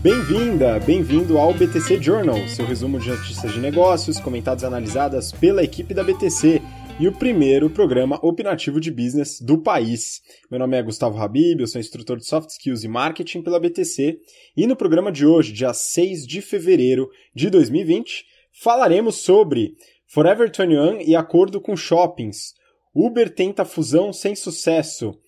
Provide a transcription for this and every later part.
Bem-vinda, bem-vindo ao BTC Journal, seu resumo de notícias de negócios comentadas e analisadas pela equipe da BTC e o primeiro programa opinativo de business do país. Meu nome é Gustavo Habib, eu sou instrutor de Soft Skills e Marketing pela BTC e no programa de hoje, dia 6 de fevereiro de 2020, falaremos sobre Forever 21 e acordo com shoppings. Uber tenta fusão sem sucesso.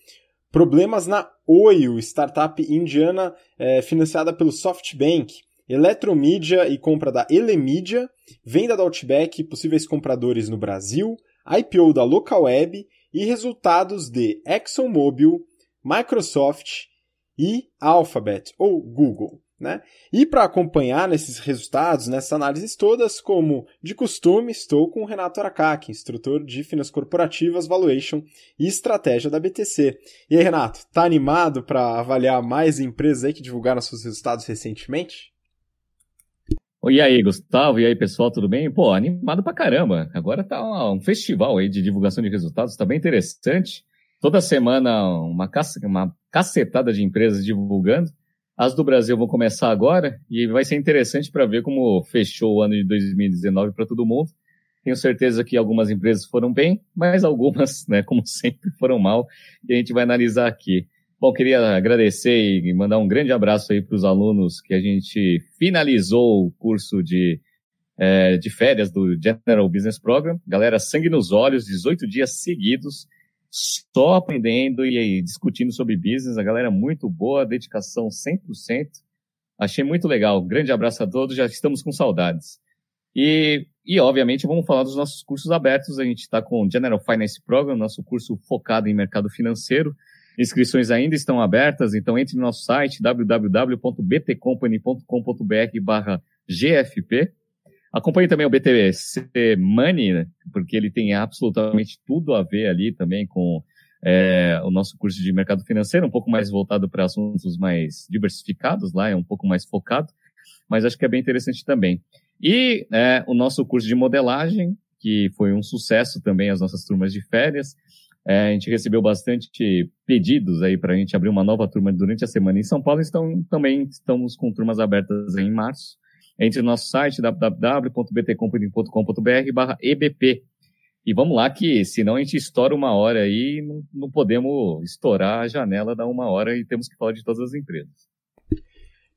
Problemas na Oio, startup indiana é, financiada pelo SoftBank. Eletromídia e compra da Elemídia, venda da Outback, possíveis compradores no Brasil, IPO da Localweb e resultados de ExxonMobil, Microsoft e Alphabet, ou Google. Né? E para acompanhar nesses resultados, nessas análises todas, como de costume, estou com o Renato Aracaki, instrutor de Finanças Corporativas, Valuation e Estratégia da BTC. E aí, Renato, tá animado para avaliar mais empresas aí que divulgaram seus resultados recentemente? E aí, Gustavo? E aí, pessoal, tudo bem? Pô, animado pra caramba. Agora tá um festival aí de divulgação de resultados, tá bem interessante. Toda semana uma, uma cacetada de empresas divulgando. As do Brasil vão começar agora e vai ser interessante para ver como fechou o ano de 2019 para todo mundo. Tenho certeza que algumas empresas foram bem, mas algumas, né, como sempre, foram mal e a gente vai analisar aqui. Bom, queria agradecer e mandar um grande abraço aí para os alunos que a gente finalizou o curso de, é, de férias do General Business Program. Galera, sangue nos olhos, 18 dias seguidos só aprendendo e discutindo sobre business. A galera muito boa, dedicação 100%. Achei muito legal. Grande abraço a todos, já estamos com saudades. E, e obviamente, vamos falar dos nossos cursos abertos. A gente está com o General Finance Program, nosso curso focado em mercado financeiro. Inscrições ainda estão abertas, então entre no nosso site www.btcompany.com.br GFP Acompanhe também o BTC Money, né? porque ele tem absolutamente tudo a ver ali também com é, o nosso curso de mercado financeiro, um pouco mais voltado para assuntos mais diversificados lá, é um pouco mais focado, mas acho que é bem interessante também. E é, o nosso curso de modelagem, que foi um sucesso também, as nossas turmas de férias. É, a gente recebeu bastante pedidos aí para a gente abrir uma nova turma durante a semana em São Paulo, então também estamos com turmas abertas em março. Entre no nosso site www.btcompany.com.br EBP. E vamos lá que senão a gente estoura uma hora aí, não, não podemos estourar a janela da uma hora e temos que falar de todas as empresas.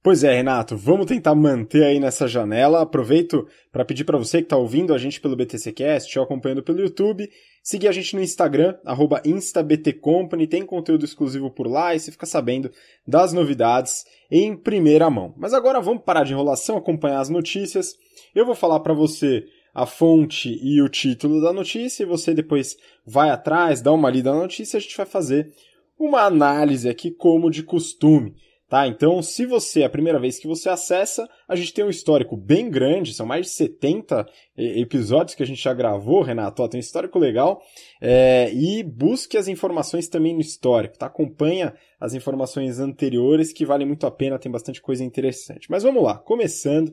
Pois é, Renato, vamos tentar manter aí nessa janela. Aproveito para pedir para você que está ouvindo a gente pelo BTCcast ou acompanhando pelo YouTube, seguir a gente no Instagram, instabtcompany, tem conteúdo exclusivo por lá e você fica sabendo das novidades em primeira mão. Mas agora vamos parar de enrolação, acompanhar as notícias. Eu vou falar para você a fonte e o título da notícia e você depois vai atrás, dá uma lida na notícia e a gente vai fazer uma análise aqui como de costume. Tá? Então, se você é a primeira vez que você acessa, a gente tem um histórico bem grande, são mais de 70 episódios que a gente já gravou, Renato, ó, tem um histórico legal, é, e busque as informações também no histórico, tá? Acompanha as informações anteriores que valem muito a pena, tem bastante coisa interessante. Mas vamos lá, começando,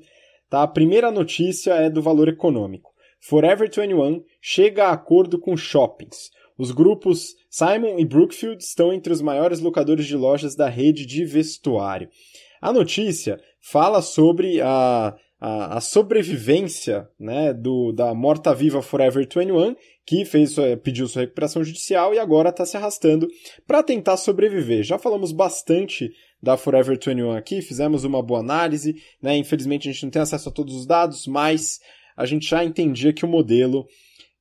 tá? A primeira notícia é do valor econômico. Forever 21 chega a acordo com shoppings. Os grupos Simon e Brookfield estão entre os maiores locadores de lojas da rede de vestuário. A notícia fala sobre a, a, a sobrevivência né, do, da morta-viva Forever 21, que fez, pediu sua recuperação judicial e agora está se arrastando para tentar sobreviver. Já falamos bastante da Forever 21 aqui, fizemos uma boa análise, né? infelizmente a gente não tem acesso a todos os dados, mas a gente já entendia que o modelo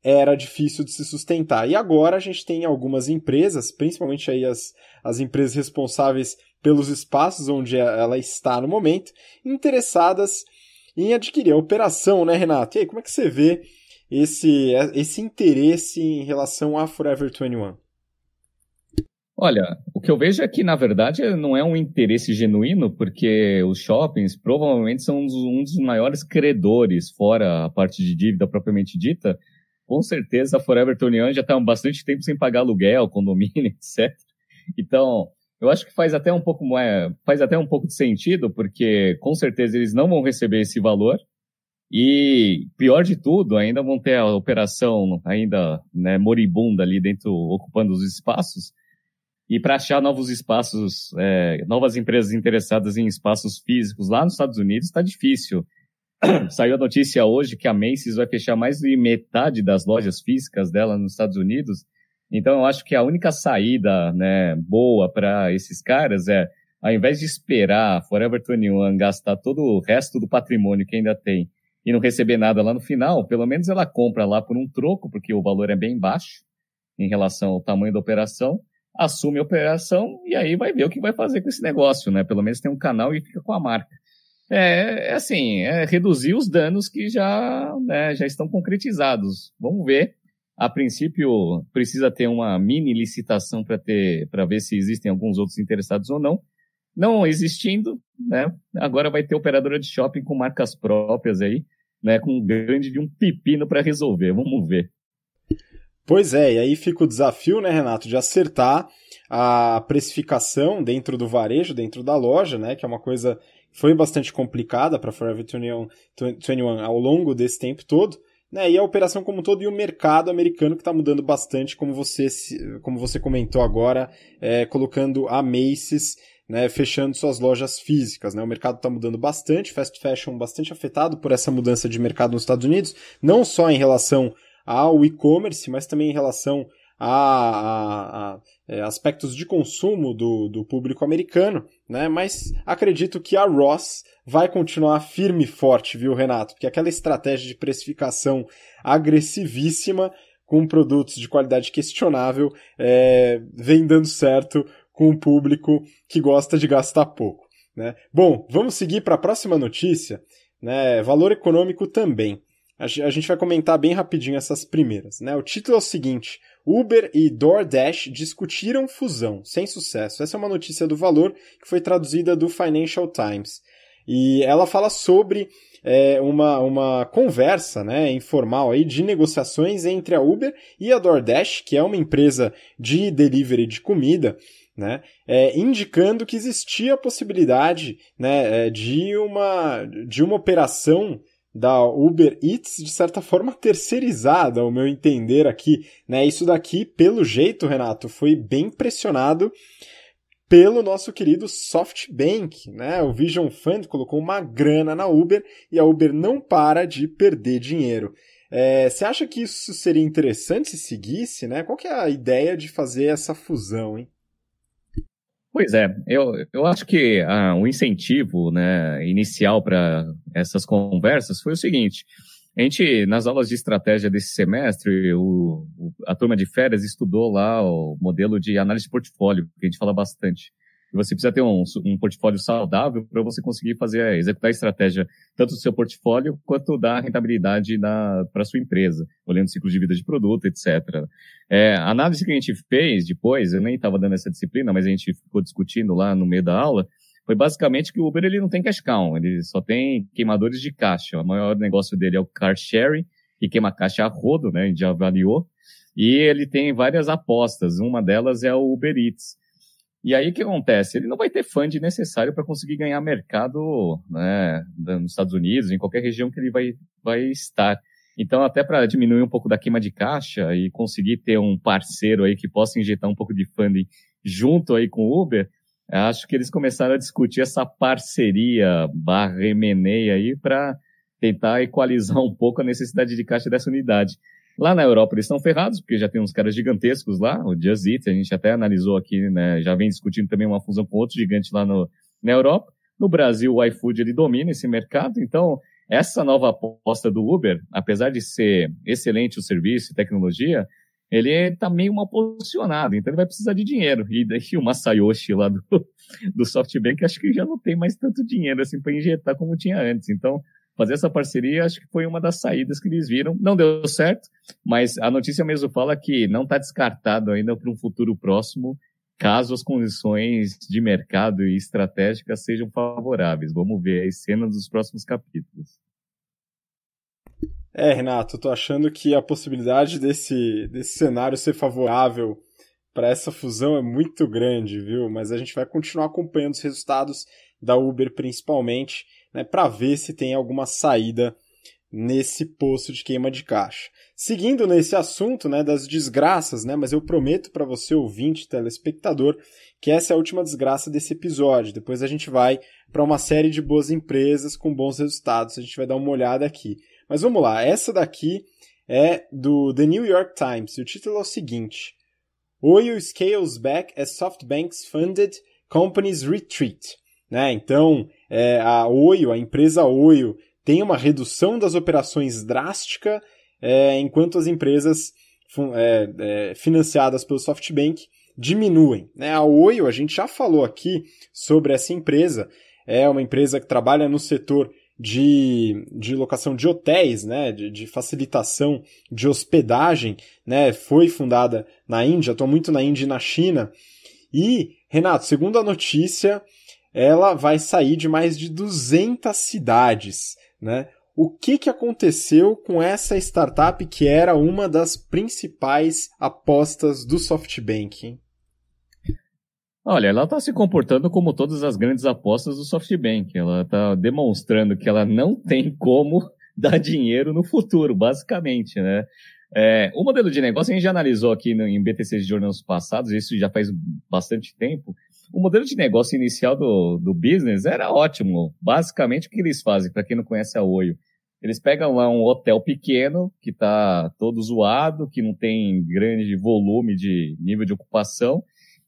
era difícil de se sustentar. E agora a gente tem algumas empresas, principalmente aí as, as empresas responsáveis pelos espaços onde ela está no momento, interessadas em adquirir a operação, né, Renato? E aí, como é que você vê esse, esse interesse em relação à Forever 21? Olha, o que eu vejo é que, na verdade, não é um interesse genuíno, porque os shoppings provavelmente são um dos, um dos maiores credores, fora a parte de dívida propriamente dita, com certeza a Forever 21 já está há bastante tempo sem pagar aluguel, condomínio, etc. Então, eu acho que faz até um pouco é, faz até um pouco de sentido, porque com certeza eles não vão receber esse valor. E pior de tudo, ainda vão ter a operação ainda né, moribunda ali dentro, ocupando os espaços. E para achar novos espaços, é, novas empresas interessadas em espaços físicos lá nos Estados Unidos está difícil. Saiu a notícia hoje que a Macy's vai fechar mais de metade das lojas físicas dela nos Estados Unidos. Então eu acho que a única saída né, boa para esses caras é, ao invés de esperar Forever 21 gastar todo o resto do patrimônio que ainda tem e não receber nada lá no final, pelo menos ela compra lá por um troco, porque o valor é bem baixo em relação ao tamanho da operação, assume a operação e aí vai ver o que vai fazer com esse negócio, né? Pelo menos tem um canal e fica com a marca. É, é assim, é reduzir os danos que já, né, já estão concretizados. Vamos ver. A princípio, precisa ter uma mini licitação para ter, para ver se existem alguns outros interessados ou não. Não existindo, né? Agora vai ter operadora de shopping com marcas próprias aí, né? Com um grande de um pepino para resolver. Vamos ver. Pois é, e aí fica o desafio, né, Renato, de acertar a precificação dentro do varejo, dentro da loja, né, que é uma coisa foi bastante complicada para Forever 21, 21 ao longo desse tempo todo, né, e a operação como um todo e o mercado americano que está mudando bastante, como você, como você comentou agora, é, colocando a Macy's né, fechando suas lojas físicas. Né? O mercado está mudando bastante, fast fashion bastante afetado por essa mudança de mercado nos Estados Unidos, não só em relação ao e-commerce, mas também em relação a, a, a é, aspectos de consumo do, do público americano, né? Mas acredito que a Ross vai continuar firme e forte, viu, Renato? Porque aquela estratégia de precificação agressivíssima com produtos de qualidade questionável é, vem dando certo com um público que gosta de gastar pouco. Né? Bom, vamos seguir para a próxima notícia. Né? Valor econômico também. A gente vai comentar bem rapidinho essas primeiras. Né? O título é o seguinte: Uber e DoorDash discutiram fusão, sem sucesso. Essa é uma notícia do Valor que foi traduzida do Financial Times. E ela fala sobre é, uma, uma conversa né, informal aí de negociações entre a Uber e a DoorDash, que é uma empresa de delivery de comida, né, é, indicando que existia a possibilidade né, é, de, uma, de uma operação da Uber Eats, de certa forma, terceirizada, ao meu entender aqui. Né? Isso daqui, pelo jeito, Renato, foi bem pressionado pelo nosso querido SoftBank. Né? O Vision Fund colocou uma grana na Uber e a Uber não para de perder dinheiro. É, você acha que isso seria interessante se seguisse? Né? Qual que é a ideia de fazer essa fusão, hein? Pois é, eu, eu acho que ah, o incentivo né, inicial para essas conversas foi o seguinte: a gente, nas aulas de estratégia desse semestre, o, o, a turma de férias estudou lá o modelo de análise de portfólio, que a gente fala bastante. Você precisa ter um, um portfólio saudável para você conseguir fazer, executar a estratégia tanto do seu portfólio quanto da rentabilidade para sua empresa, olhando o ciclo de vida de produto, etc. É, a análise que a gente fez depois, eu nem estava dando essa disciplina, mas a gente ficou discutindo lá no meio da aula, foi basicamente que o Uber ele não tem cash cow, ele só tem queimadores de caixa. O maior negócio dele é o car sharing, que queima caixa a rodo, né? A gente já avaliou. E ele tem várias apostas. Uma delas é o Uber Eats. E aí o que acontece? Ele não vai ter fund necessário para conseguir ganhar mercado né, nos Estados Unidos, em qualquer região que ele vai, vai estar. Então, até para diminuir um pouco da queima de caixa e conseguir ter um parceiro aí que possa injetar um pouco de funding junto aí com o Uber, acho que eles começaram a discutir essa parceria barra aí para tentar equalizar um pouco a necessidade de caixa dessa unidade. Lá na Europa eles estão ferrados, porque já tem uns caras gigantescos lá, o Just Eat, a gente até analisou aqui, né, já vem discutindo também uma fusão com outro gigante lá no, na Europa. No Brasil, o iFood ele domina esse mercado, então essa nova aposta do Uber, apesar de ser excelente o serviço e tecnologia, ele está meio mal posicionado, então ele vai precisar de dinheiro. E daí o Masayoshi lá do, do SoftBank, acho que já não tem mais tanto dinheiro assim para injetar como tinha antes. Então, fazer essa parceria, acho que foi uma das saídas que eles viram. Não deu certo, mas a notícia mesmo fala que não está descartado ainda para um futuro próximo, caso as condições de mercado e estratégicas sejam favoráveis. Vamos ver as cenas dos próximos capítulos. É, Renato, eu tô achando que a possibilidade desse, desse cenário ser favorável para essa fusão é muito grande, viu? Mas a gente vai continuar acompanhando os resultados da Uber principalmente né, para ver se tem alguma saída nesse poço de queima de caixa. Seguindo nesse assunto, né, das desgraças, né, mas eu prometo para você ouvinte, telespectador, que essa é a última desgraça desse episódio. Depois a gente vai para uma série de boas empresas com bons resultados. A gente vai dar uma olhada aqui. Mas vamos lá, essa daqui é do The New York Times. E o título é o seguinte: Oil scales back as SoftBank's funded companies retreat. Né? Então, é, a Oio, a empresa Oio, tem uma redução das operações drástica, é, enquanto as empresas é, é, financiadas pelo SoftBank diminuem. Né? A Oio, a gente já falou aqui sobre essa empresa, é uma empresa que trabalha no setor de, de locação de hotéis, né, de, de, facilitação de hospedagem, né, foi fundada na Índia, estou muito na Índia e na China. E, Renato, segundo a notícia, ela vai sair de mais de 200 cidades, né? O que, que aconteceu com essa startup que era uma das principais apostas do SoftBank? Olha, ela está se comportando como todas as grandes apostas do SoftBank. Ela está demonstrando que ela não tem como dar dinheiro no futuro, basicamente, né? É, o modelo de negócio a gente já analisou aqui no, em BTC Journals passados, isso já faz bastante tempo. O modelo de negócio inicial do, do business era ótimo. Basicamente, o que eles fazem, para quem não conhece a Oio, eles pegam lá um hotel pequeno, que está todo zoado, que não tem grande volume de nível de ocupação,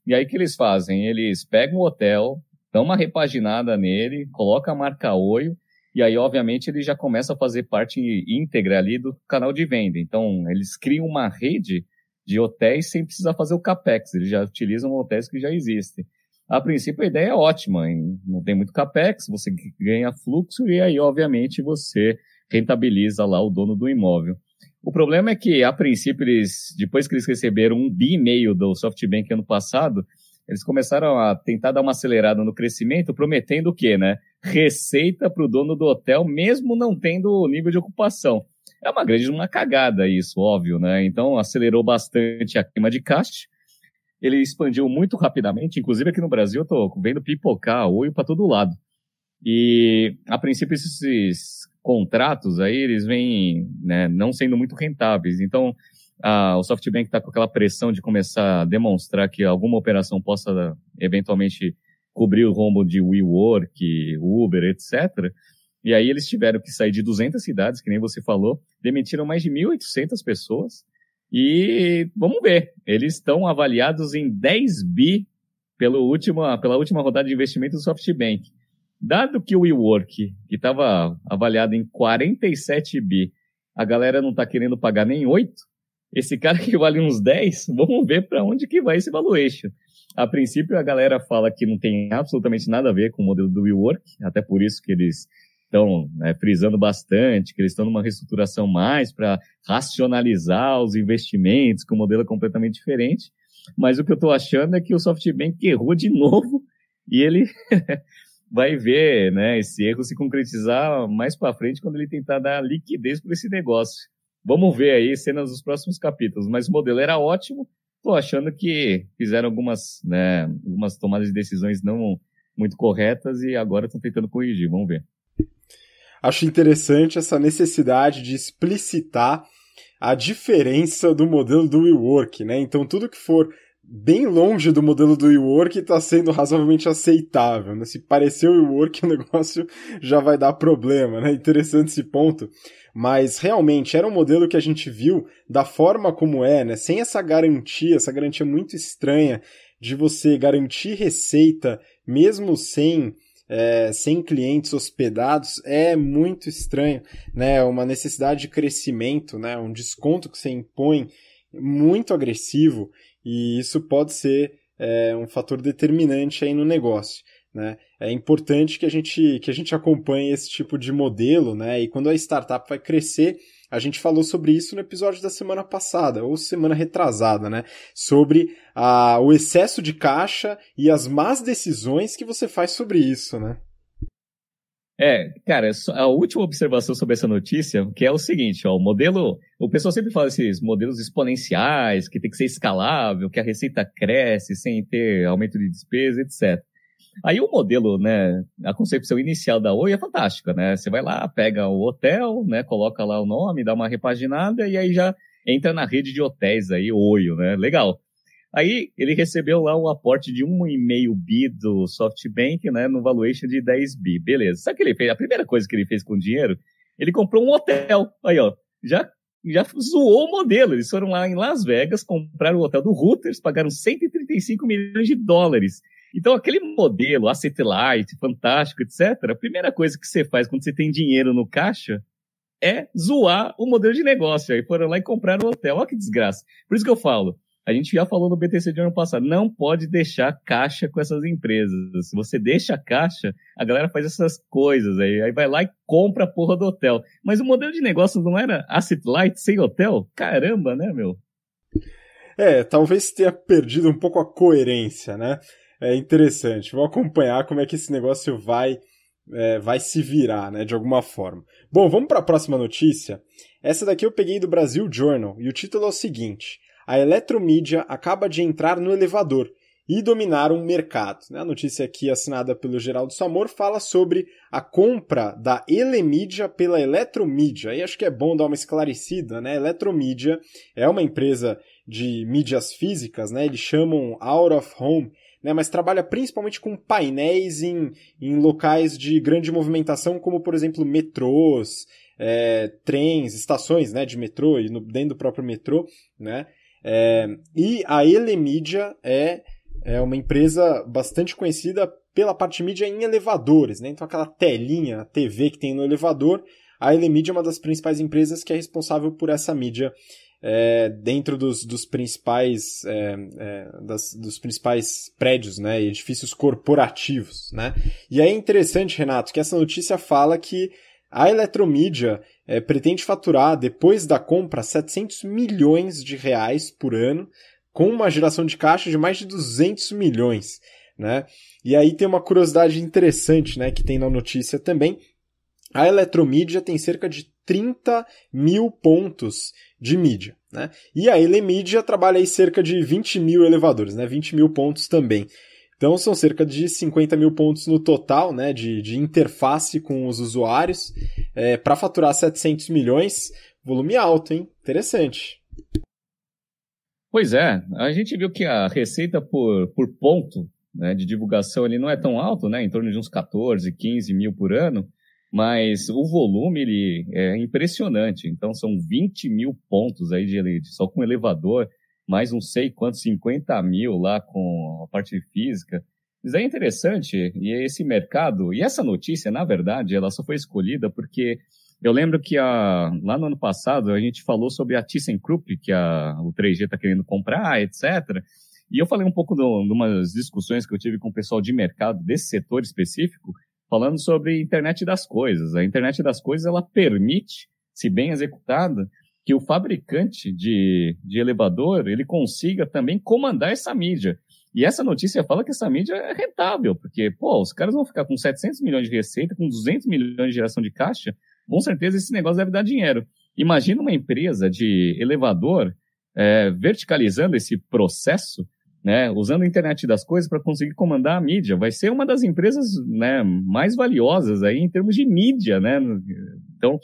e aí o que eles fazem? Eles pegam o hotel, dão uma repaginada nele, colocam a marca Oio, e aí, obviamente, ele já começa a fazer parte íntegra ali do canal de venda. Então, eles criam uma rede de hotéis sem precisar fazer o capex, eles já utilizam hotéis que já existem. A princípio, a ideia é ótima, hein? não tem muito capex, você ganha fluxo e aí, obviamente, você rentabiliza lá o dono do imóvel. O problema é que, a princípio, eles, depois que eles receberam um bi e meio do SoftBank ano passado, eles começaram a tentar dar uma acelerada no crescimento, prometendo o quê, né? Receita para o dono do hotel, mesmo não tendo o nível de ocupação. É uma grande uma cagada isso, óbvio, né? Então acelerou bastante a queima de caixa. Ele expandiu muito rapidamente, inclusive aqui no Brasil eu tô vendo pipocar olho para todo lado. E a princípio esses contratos aí, eles vêm né, não sendo muito rentáveis. Então, a, o SoftBank está com aquela pressão de começar a demonstrar que alguma operação possa eventualmente cobrir o rombo de WeWork, Uber, etc. E aí eles tiveram que sair de 200 cidades, que nem você falou, demitiram mais de 1.800 pessoas. E vamos ver, eles estão avaliados em 10 bi pelo último, pela última rodada de investimento do SoftBank. Dado que o WeWork, que estava avaliado em 47 bi, a galera não está querendo pagar nem 8, esse cara que vale uns 10, vamos ver para onde que vai esse valuation. A princípio, a galera fala que não tem absolutamente nada a ver com o modelo do WeWork, até por isso que eles estão né, frisando bastante, que eles estão numa reestruturação mais para racionalizar os investimentos, que o modelo é completamente diferente. Mas o que eu estou achando é que o SoftBank errou de novo e ele vai ver né, esse erro se concretizar mais para frente quando ele tentar dar liquidez para esse negócio. Vamos ver aí cenas dos próximos capítulos. Mas o modelo era ótimo. Estou achando que fizeram algumas, né, algumas tomadas de decisões não muito corretas e agora estão tentando corrigir. Vamos ver. Acho interessante essa necessidade de explicitar a diferença do modelo do WeWork, né? Então tudo que for bem longe do modelo do WeWork está sendo razoavelmente aceitável. Né? Se parecer o WeWork, o negócio já vai dar problema. Né? Interessante esse ponto. Mas realmente era um modelo que a gente viu da forma como é, né? sem essa garantia, essa garantia muito estranha de você garantir receita mesmo sem é, sem clientes hospedados é muito estranho, né? Uma necessidade de crescimento, né? Um desconto que você impõe muito agressivo e isso pode ser é, um fator determinante aí no negócio. Né? É importante que a, gente, que a gente acompanhe esse tipo de modelo, né? E quando a startup vai crescer, a gente falou sobre isso no episódio da semana passada, ou semana retrasada, né? Sobre a, o excesso de caixa e as más decisões que você faz sobre isso, né? É, cara, a última observação sobre essa notícia, que é o seguinte, ó, o modelo, o pessoal sempre fala esses modelos exponenciais, que tem que ser escalável, que a receita cresce sem ter aumento de despesa, etc. Aí o modelo, né, a concepção inicial da Oi é fantástica, né? Você vai lá, pega o hotel, né, coloca lá o nome, dá uma repaginada e aí já entra na rede de hotéis aí, Oi, né? Legal. Aí ele recebeu lá um aporte de 1,5 bi do SoftBank, né, no valuation de 10 bi. Beleza. Sabe o que ele fez? A primeira coisa que ele fez com o dinheiro, ele comprou um hotel. Aí, ó, já já zoou o modelo. Eles foram lá em Las Vegas, compraram o hotel do Reuters, pagaram 135 milhões de dólares. Então, aquele modelo, asset light, fantástico, etc., a primeira coisa que você faz quando você tem dinheiro no caixa é zoar o modelo de negócio. Aí foram lá e compraram o hotel. Olha que desgraça. Por isso que eu falo, a gente já falou no BTC de ano passado, não pode deixar caixa com essas empresas. Se você deixa caixa, a galera faz essas coisas aí, aí vai lá e compra a porra do hotel. Mas o modelo de negócio não era asset light sem hotel? Caramba, né, meu? É, talvez tenha perdido um pouco a coerência, né? É interessante. Vou acompanhar como é que esse negócio vai é, vai se virar, né, de alguma forma. Bom, vamos para a próxima notícia. Essa daqui eu peguei do Brasil Journal e o título é o seguinte: a eletromídia acaba de entrar no elevador e dominar um mercado. Né? A notícia aqui assinada pelo Geraldo Samor fala sobre a compra da Elemídia pela Eletromídia. E acho que é bom dar uma esclarecida, né? Eletromídia é uma empresa de mídias físicas, né? Eles chamam Out of Home, né? Mas trabalha principalmente com painéis em, em locais de grande movimentação, como por exemplo metrôs, é, trens, estações, né? De metrô e no, dentro do próprio metrô, né? É, e a Elemídia é, é uma empresa bastante conhecida pela parte de mídia em elevadores, né? Então aquela telinha, TV que tem no elevador, a Elemídia é uma das principais empresas que é responsável por essa mídia é, dentro dos, dos principais é, é, das, dos principais prédios, né, edifícios corporativos, né. E é interessante, Renato, que essa notícia fala que a Eletromídia é, pretende faturar, depois da compra, 700 milhões de reais por ano, com uma geração de caixa de mais de 200 milhões. Né? E aí tem uma curiosidade interessante né, que tem na notícia também. A Eletromídia tem cerca de 30 mil pontos de mídia. Né? E a Elemídia trabalha aí cerca de 20 mil elevadores, né? 20 mil pontos também. Então são cerca de 50 mil pontos no total né, de, de interface com os usuários é, para faturar 700 milhões. Volume alto, hein? Interessante. Pois é, a gente viu que a receita por, por ponto né, de divulgação ali não é tão alto, né, em torno de uns 14, 15 mil por ano, mas o volume ele é impressionante. Então são 20 mil pontos aí de, só com elevador mais não sei quantos, 50 mil lá com a parte física. Isso é interessante, e esse mercado, e essa notícia, na verdade, ela só foi escolhida porque eu lembro que a, lá no ano passado a gente falou sobre a ThyssenKrupp, que a, o 3G está querendo comprar, etc. E eu falei um pouco de umas discussões que eu tive com o pessoal de mercado desse setor específico, falando sobre internet das coisas. A internet das coisas, ela permite, se bem executada, que o fabricante de, de elevador ele consiga também comandar essa mídia. E essa notícia fala que essa mídia é rentável, porque, pô, os caras vão ficar com 700 milhões de receita, com 200 milhões de geração de caixa, com certeza esse negócio deve dar dinheiro. Imagina uma empresa de elevador é, verticalizando esse processo, né, usando a internet das coisas para conseguir comandar a mídia. Vai ser uma das empresas né, mais valiosas aí em termos de mídia, né? Então,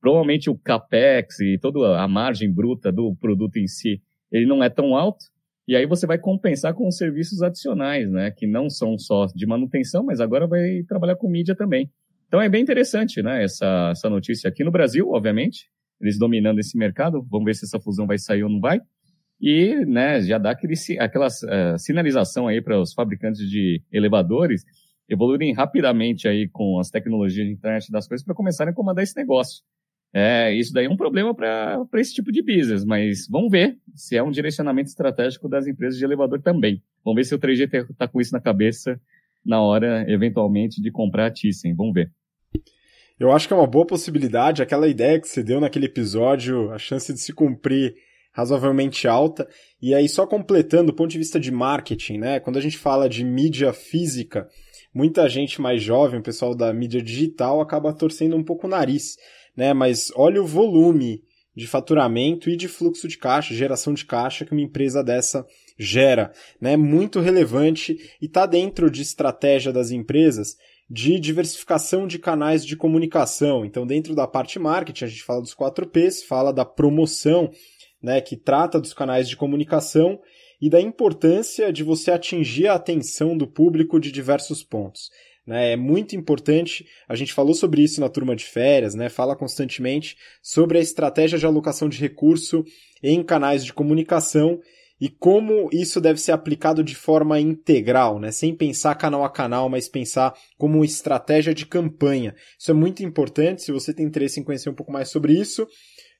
provavelmente o capex e toda a margem bruta do produto em si, ele não é tão alto. E aí você vai compensar com os serviços adicionais, né, que não são só de manutenção, mas agora vai trabalhar com mídia também. Então é bem interessante, né, essa, essa notícia aqui no Brasil, obviamente, eles dominando esse mercado. Vamos ver se essa fusão vai sair ou não vai. E, né, já dá aquele, aquela uh, sinalização aí para os fabricantes de elevadores evoluírem rapidamente aí com as tecnologias de internet das coisas para começarem a comandar esse negócio. É, isso daí é um problema para esse tipo de business, mas vamos ver se é um direcionamento estratégico das empresas de elevador também. Vamos ver se o 3G está com isso na cabeça na hora, eventualmente, de comprar a Thyssen. Vamos ver. Eu acho que é uma boa possibilidade, aquela ideia que você deu naquele episódio, a chance de se cumprir razoavelmente alta. E aí, só completando do ponto de vista de marketing, né? Quando a gente fala de mídia física, muita gente mais jovem, o pessoal da mídia digital, acaba torcendo um pouco o nariz né? Mas olha o volume de faturamento e de fluxo de caixa, geração de caixa que uma empresa dessa gera, né, muito relevante e está dentro de estratégia das empresas de diversificação de canais de comunicação. Então, dentro da parte marketing, a gente fala dos 4Ps, fala da promoção, né, que trata dos canais de comunicação e da importância de você atingir a atenção do público de diversos pontos. Né? É muito importante, a gente falou sobre isso na turma de férias, né? fala constantemente sobre a estratégia de alocação de recurso em canais de comunicação e como isso deve ser aplicado de forma integral, né? sem pensar canal a canal, mas pensar como estratégia de campanha. Isso é muito importante, se você tem interesse em conhecer um pouco mais sobre isso,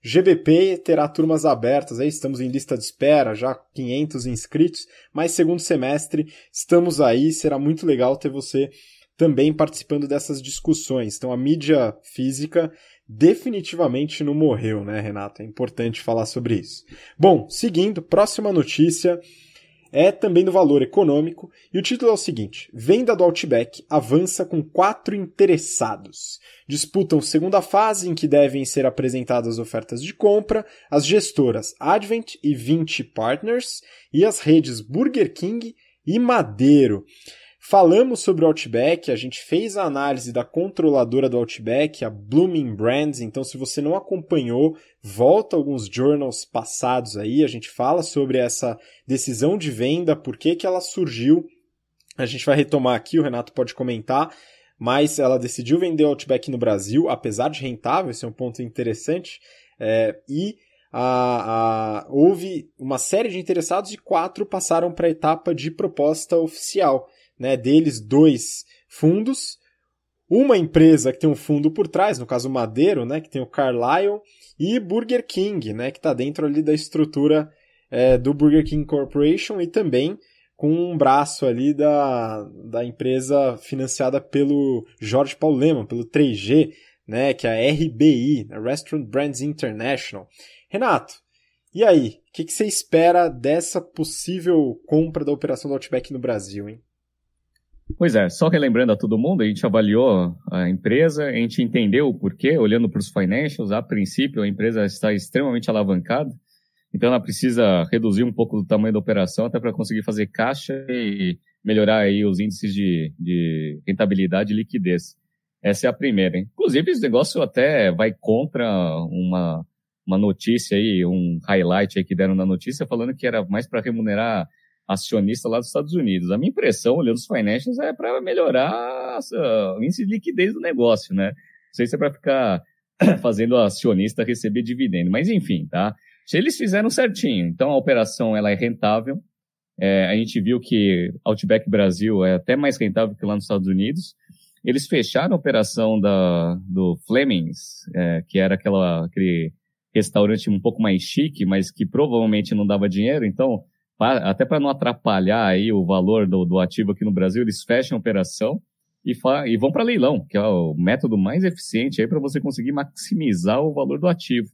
GBP terá turmas abertas, aí estamos em lista de espera, já 500 inscritos, mas segundo semestre estamos aí, será muito legal ter você também participando dessas discussões. Então a mídia física definitivamente não morreu, né, Renato? É importante falar sobre isso. Bom, seguindo, próxima notícia é também do valor econômico, e o título é o seguinte: Venda do Outback avança com quatro interessados. Disputam segunda fase em que devem ser apresentadas ofertas de compra as gestoras Advent e 20 Partners e as redes Burger King e Madeiro. Falamos sobre o Outback, a gente fez a análise da controladora do Outback, a Blooming Brands, então se você não acompanhou, volta alguns journals passados aí, a gente fala sobre essa decisão de venda, por que, que ela surgiu. A gente vai retomar aqui, o Renato pode comentar, mas ela decidiu vender o Outback no Brasil, apesar de rentável, esse é um ponto interessante, é, e a, a, houve uma série de interessados e quatro passaram para a etapa de proposta oficial né, deles dois fundos, uma empresa que tem um fundo por trás, no caso Madeiro, né, que tem o Carlyle, e Burger King, né, que está dentro ali da estrutura é, do Burger King Corporation e também com um braço ali da, da empresa financiada pelo Jorge Paulo Lehmann, pelo 3G, né, que é a RBI, a Restaurant Brands International. Renato, e aí, o que, que, você espera dessa possível compra da operação do Outback no Brasil, hein? Pois é, só relembrando a todo mundo, a gente avaliou a empresa, a gente entendeu o porquê, olhando para os financials, a princípio a empresa está extremamente alavancada, então ela precisa reduzir um pouco do tamanho da operação até para conseguir fazer caixa e melhorar aí os índices de, de rentabilidade e liquidez. Essa é a primeira. Hein? Inclusive, esse negócio até vai contra uma, uma notícia aí, um highlight aí que deram na notícia, falando que era mais para remunerar acionista lá dos Estados Unidos. A minha impressão, olhando os financials, é para melhorar o índice de liquidez do negócio, né? Não sei se é para ficar fazendo o acionista receber dividendo, mas enfim, tá? Eles fizeram certinho, então a operação ela é rentável. É, a gente viu que Outback Brasil é até mais rentável que lá nos Estados Unidos. Eles fecharam a operação da, do Flemings, é, que era aquela, aquele restaurante um pouco mais chique, mas que provavelmente não dava dinheiro. Então, até para não atrapalhar aí o valor do, do, ativo aqui no Brasil, eles fecham a operação e, e vão para leilão, que é o método mais eficiente aí para você conseguir maximizar o valor do ativo.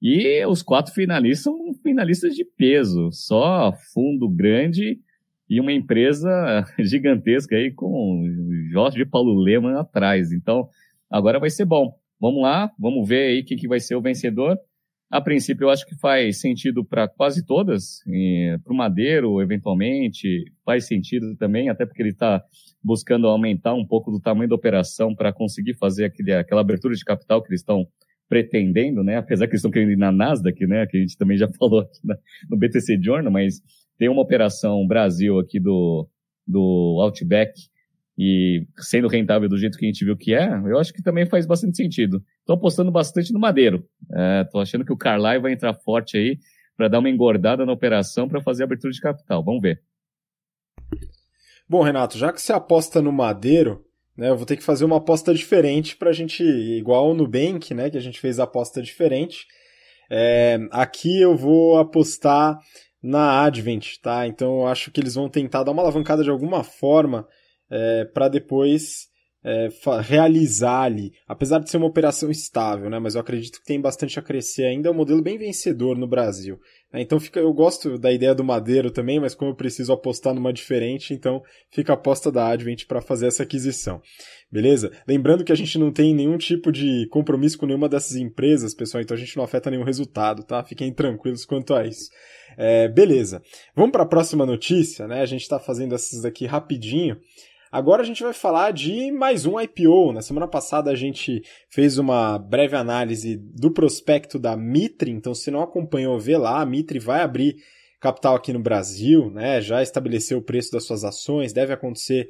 E os quatro finalistas são finalistas de peso, só fundo grande e uma empresa gigantesca aí com Jorge de Paulo Lema atrás. Então, agora vai ser bom. Vamos lá, vamos ver aí quem que vai ser o vencedor. A princípio, eu acho que faz sentido para quase todas. Para o Madeiro, eventualmente, faz sentido também, até porque ele está buscando aumentar um pouco do tamanho da operação para conseguir fazer aquele, aquela abertura de capital que eles estão pretendendo, né? Apesar que eles estão querendo ir na Nasdaq, né? Que a gente também já falou aqui na, no BTC Journal, mas tem uma operação Brasil aqui do, do Outback e sendo rentável do jeito que a gente viu que é, eu acho que também faz bastante sentido. Estou apostando bastante no Madeiro. Estou é, achando que o Carlyle vai entrar forte aí para dar uma engordada na operação para fazer a abertura de capital. Vamos ver. Bom, Renato, já que você aposta no Madeiro, né, eu vou ter que fazer uma aposta diferente para a gente, igual no Nubank, né, que a gente fez a aposta diferente. É, aqui eu vou apostar na Advent, tá? Então eu acho que eles vão tentar dar uma alavancada de alguma forma é, para depois é, realizar ali, apesar de ser uma operação estável, né? Mas eu acredito que tem bastante a crescer ainda, é um modelo bem vencedor no Brasil. Né? Então fica, eu gosto da ideia do Madeiro também, mas como eu preciso apostar numa diferente, então fica a aposta da Advent para fazer essa aquisição. Beleza? Lembrando que a gente não tem nenhum tipo de compromisso com nenhuma dessas empresas, pessoal, então a gente não afeta nenhum resultado, tá? Fiquem tranquilos quanto a isso. É, beleza. Vamos para a próxima notícia, né? A gente está fazendo essas daqui rapidinho. Agora a gente vai falar de mais um IPO. Na semana passada a gente fez uma breve análise do prospecto da Mitre, então se não acompanhou, vê lá. A Mitre vai abrir capital aqui no Brasil, né? Já estabeleceu o preço das suas ações, deve acontecer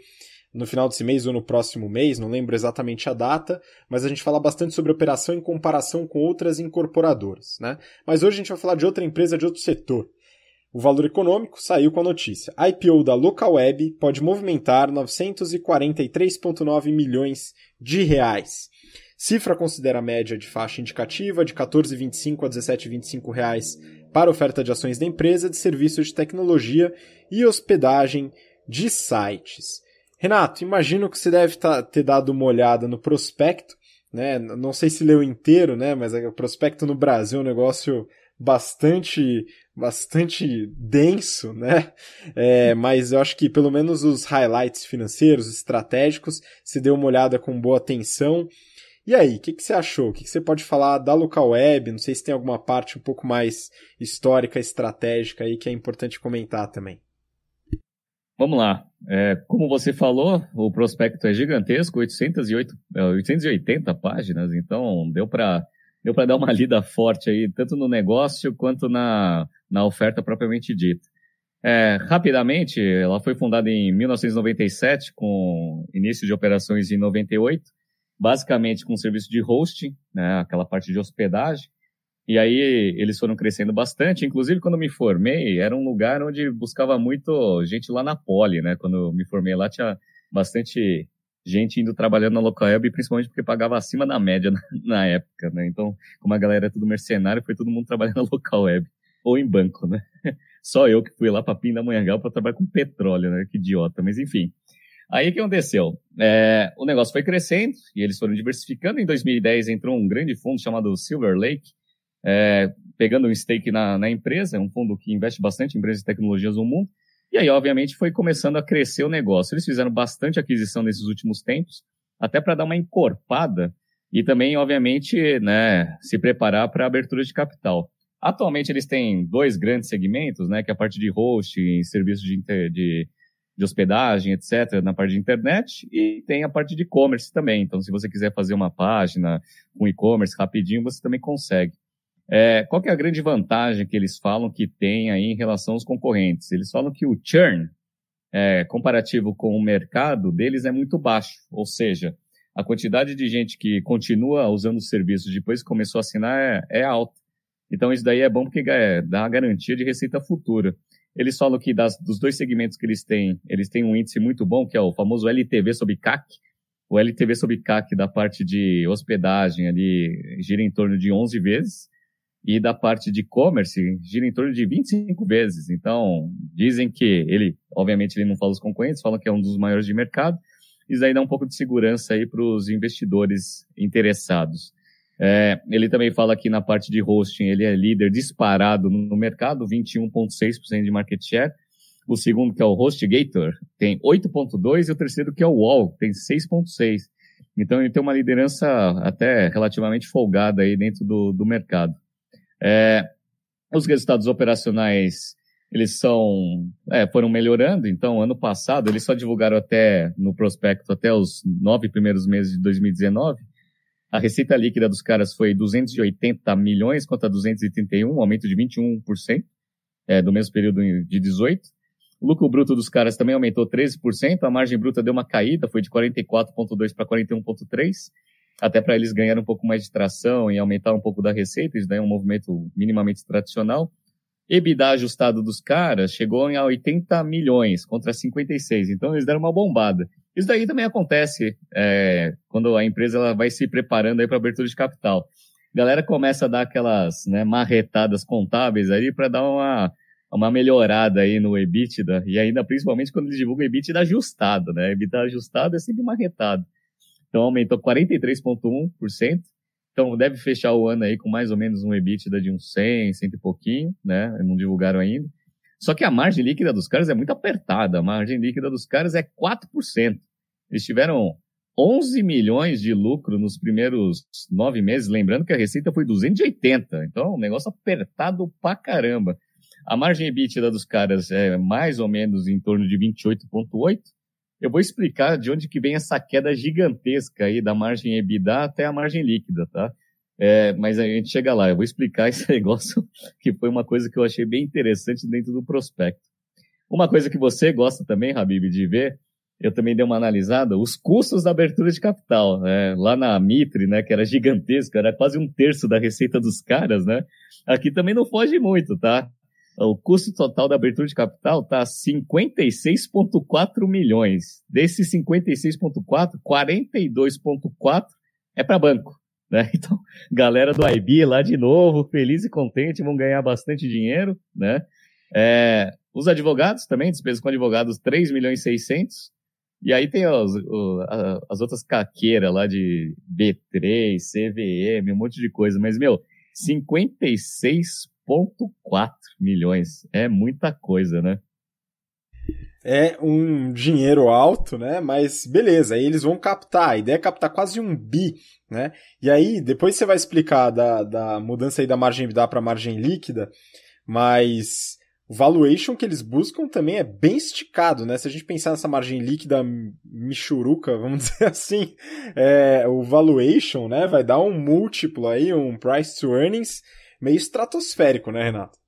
no final desse mês ou no próximo mês, não lembro exatamente a data, mas a gente fala bastante sobre operação em comparação com outras incorporadoras, né? Mas hoje a gente vai falar de outra empresa de outro setor. O valor econômico saiu com a notícia. A IPO da Localweb pode movimentar 943,9 milhões de reais. Cifra considera a média de faixa indicativa de 14,25 a 17,25 reais para oferta de ações da empresa de serviços de tecnologia e hospedagem de sites. Renato, imagino que você deve tá, ter dado uma olhada no prospecto, né? Não sei se leu inteiro, né? Mas o prospecto no Brasil é um negócio bastante bastante denso, né? É, mas eu acho que pelo menos os highlights financeiros, estratégicos, se deu uma olhada com boa atenção. E aí, o que, que, você achou? O que, que, você pode falar da Local Web? Não sei se tem alguma parte um pouco mais histórica, estratégica aí que é importante comentar também. Vamos lá. É, como você falou, o prospecto é gigantesco, 808, 880 é, páginas, então deu para deu para dar uma lida forte aí, tanto no negócio quanto na, na oferta propriamente dita. É, rapidamente, ela foi fundada em 1997, com início de operações em 98, basicamente com serviço de hosting, né, aquela parte de hospedagem, e aí eles foram crescendo bastante. Inclusive, quando me formei, era um lugar onde buscava muito gente lá na Poli, né? Quando me formei lá, tinha bastante gente indo trabalhando na local web, principalmente porque pagava acima da média na, na, época, né? Então, como a galera é tudo mercenário, foi todo mundo trabalhando na local web ou em banco, né? Só eu que fui lá para Pindamonhangaba para trabalhar com petróleo, né? Que idiota, mas enfim. Aí o que aconteceu? É, o negócio foi crescendo e eles foram diversificando. Em 2010 entrou um grande fundo chamado Silver Lake, é, pegando um stake na, na empresa, um fundo que investe bastante em empresas de tecnologias no mundo. E aí, obviamente, foi começando a crescer o negócio. Eles fizeram bastante aquisição nesses últimos tempos, até para dar uma encorpada e também, obviamente, né, se preparar para a abertura de capital. Atualmente, eles têm dois grandes segmentos, né, que é a parte de hosting, serviços de, de, de hospedagem, etc., na parte de internet, e tem a parte de e-commerce também. Então, se você quiser fazer uma página com e-commerce rapidinho, você também consegue. É, qual é a grande vantagem que eles falam que tem aí em relação aos concorrentes? Eles falam que o churn, é, comparativo com o mercado deles, é muito baixo. Ou seja, a quantidade de gente que continua usando os serviços depois que começou a assinar é, é alta. Então isso daí é bom porque é, dá a garantia de receita futura. Eles falam que das, dos dois segmentos que eles têm, eles têm um índice muito bom, que é o famoso LTV sobre CAC. O LTV sobre CAC da parte de hospedagem ali gira em torno de 11 vezes e da parte de e-commerce gira em torno de 25 vezes. Então, dizem que ele, obviamente, ele não fala os concorrentes, fala que é um dos maiores de mercado. Isso aí dá um pouco de segurança aí para os investidores interessados. É, ele também fala que na parte de hosting ele é líder disparado no mercado, 21,6% de market share. O segundo, que é o HostGator, tem 8,2% e o terceiro, que é o Wall, tem 6,6%. Então ele tem uma liderança até relativamente folgada aí dentro do, do mercado. É, os resultados operacionais eles são é, foram melhorando. Então, ano passado eles só divulgaram até no prospecto até os nove primeiros meses de 2019. A receita líquida dos caras foi 280 milhões contra 231, um aumento de 21% é, do mesmo período de 18. O lucro bruto dos caras também aumentou 13%, a margem bruta deu uma caída, foi de 44,2 para 41,3 até para eles ganharem um pouco mais de tração e aumentar um pouco da receita, isso daí é um movimento minimamente tradicional. EBITDA ajustado dos caras chegou a 80 milhões contra 56, então eles deram uma bombada. Isso daí também acontece é, quando a empresa ela vai se preparando aí para abertura de capital. A galera começa a dar aquelas né, marretadas contábeis aí para dar uma, uma melhorada aí no EBITDA, e ainda principalmente quando eles divulgam EBITDA ajustado, né? EBITDA ajustado é sempre marretado. Então aumentou 43,1%. Então deve fechar o ano aí com mais ou menos um EBITDA de uns 100, 100 e pouquinho, né? Não divulgaram ainda. Só que a margem líquida dos caras é muito apertada. A margem líquida dos caras é 4%. Eles tiveram 11 milhões de lucro nos primeiros nove meses, lembrando que a receita foi 280. Então, um negócio apertado pra caramba. a margem EBITDA dos caras é mais ou menos em torno de 28,8%. Eu vou explicar de onde que vem essa queda gigantesca aí da margem EBITDA até a margem líquida, tá? É, mas a gente chega lá. Eu vou explicar esse negócio que foi uma coisa que eu achei bem interessante dentro do prospecto. Uma coisa que você gosta também, Habib, de ver, eu também dei uma analisada, os custos da abertura de capital, né? Lá na Mitre, né, que era gigantesca, era quase um terço da receita dos caras, né? Aqui também não foge muito, tá? O custo total da abertura de capital tá 56,4 milhões. Desses 56,4, 42,4 é para banco. Né? Então, galera do IB lá de novo, feliz e contente, vão ganhar bastante dinheiro, né? É, os advogados também, despesas com advogados, 3 milhões e 600. E aí tem os, as outras caqueiras lá de B3, CVM, um monte de coisa. Mas, meu, 56,4 milhões. É muita coisa, né? É um dinheiro alto, né? Mas beleza, aí eles vão captar. A ideia é captar quase um bi, né? E aí, depois você vai explicar da, da mudança aí da margem EBITDA para margem líquida, mas o valuation que eles buscam também é bem esticado, né? Se a gente pensar nessa margem líquida michuruca, vamos dizer assim, é, o valuation, né, vai dar um múltiplo aí, um price to earnings meio estratosférico, né, Renato?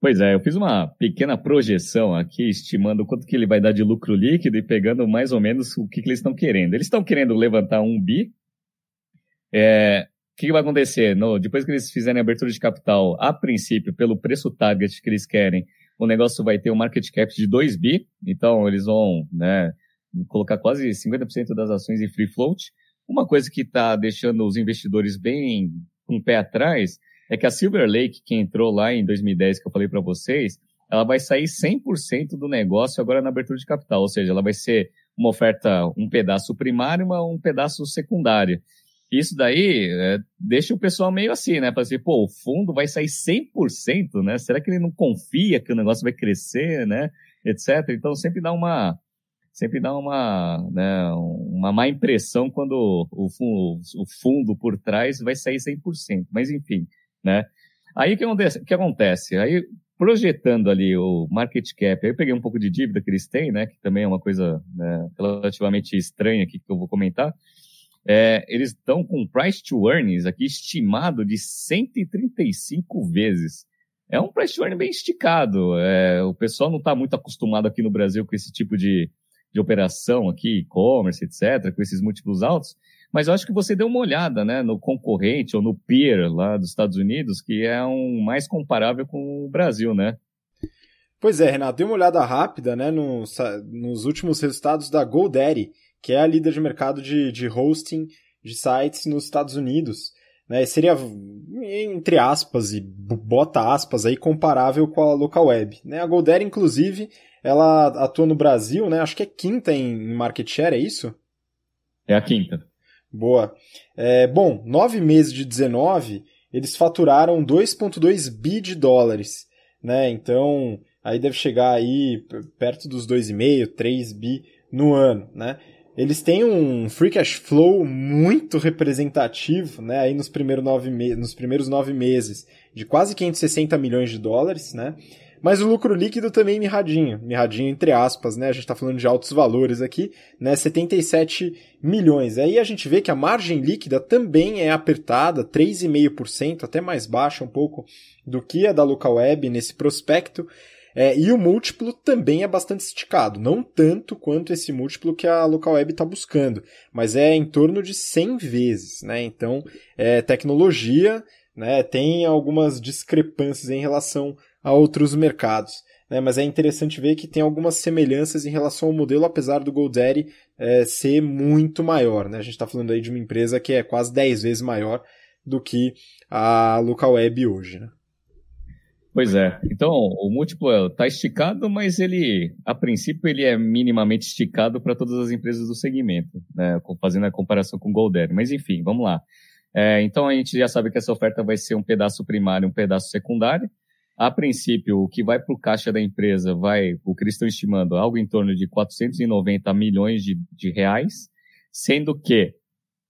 Pois é, eu fiz uma pequena projeção aqui, estimando quanto que ele vai dar de lucro líquido e pegando mais ou menos o que, que eles estão querendo. Eles estão querendo levantar um bi, é, o que, que, vai acontecer? No, depois que eles fizerem a abertura de capital, a princípio, pelo preço target que eles querem, o negócio vai ter um market cap de 2 bi, então eles vão né, colocar quase 50% das ações em free float. Uma coisa que está deixando os investidores bem o pé atrás é que a Silver Lake, que entrou lá em 2010, que eu falei para vocês, ela vai sair 100% do negócio agora na abertura de capital, ou seja, ela vai ser uma oferta, um pedaço primário e um pedaço secundário. Isso daí é, deixa o pessoal meio assim, né? Para assim, pô, o fundo vai sair 100%, né? Será que ele não confia que o negócio vai crescer, né? Etc. Então sempre dá uma sempre dá uma, né, uma má impressão quando o fundo, o fundo por trás vai sair 100%. Mas enfim, né? Aí o que acontece? Que acontece? Aí projetando ali o market cap, aí eu peguei um pouco de dívida que eles têm, né? Que também é uma coisa né, relativamente estranha aqui que eu vou comentar é, eles estão com price to earnings aqui estimado de 135 vezes. É um price to earnings bem esticado. É, o pessoal não está muito acostumado aqui no Brasil com esse tipo de, de operação aqui, e-commerce, etc., com esses múltiplos altos. Mas eu acho que você deu uma olhada né, no concorrente ou no peer lá dos Estados Unidos, que é um mais comparável com o Brasil, né? Pois é, Renato, dei uma olhada rápida né, nos, nos últimos resultados da GoDaddy que é a líder de mercado de, de hosting de sites nos Estados Unidos. Né? Seria, entre aspas, e bota aspas aí, comparável com a local web. Né? A GoDaddy, inclusive, ela atua no Brasil, né? acho que é quinta em market share, é isso? É a quinta. Boa. É, bom, nove meses de 19, eles faturaram 2,2 bi de dólares. Né? Então, aí deve chegar aí perto dos 2,5, 3 bi no ano, né? Eles têm um free cash flow muito representativo, né, aí nos primeiros nove, nos primeiros nove meses, de quase 560 milhões de dólares, né, mas o lucro líquido também mirradinho, mirradinho entre aspas, né, a gente está falando de altos valores aqui, né, 77 milhões. Aí a gente vê que a margem líquida também é apertada, 3,5%, até mais baixa um pouco do que a da local web nesse prospecto, é, e o múltiplo também é bastante esticado, não tanto quanto esse múltiplo que a local web está buscando, mas é em torno de 100 vezes, né? Então, é, tecnologia, né, tem algumas discrepâncias em relação a outros mercados. Né, mas é interessante ver que tem algumas semelhanças em relação ao modelo, apesar do GoDaddy é, ser muito maior. Né? A gente está falando aí de uma empresa que é quase 10 vezes maior do que a local web hoje. Né? Pois é. Então, o múltiplo está esticado, mas ele, a princípio, ele é minimamente esticado para todas as empresas do segmento, né? fazendo a comparação com o Goldere. Mas, enfim, vamos lá. É, então, a gente já sabe que essa oferta vai ser um pedaço primário e um pedaço secundário. A princípio, o que vai para o caixa da empresa vai, o que eles estão estimando, algo em torno de 490 milhões de, de reais, sendo que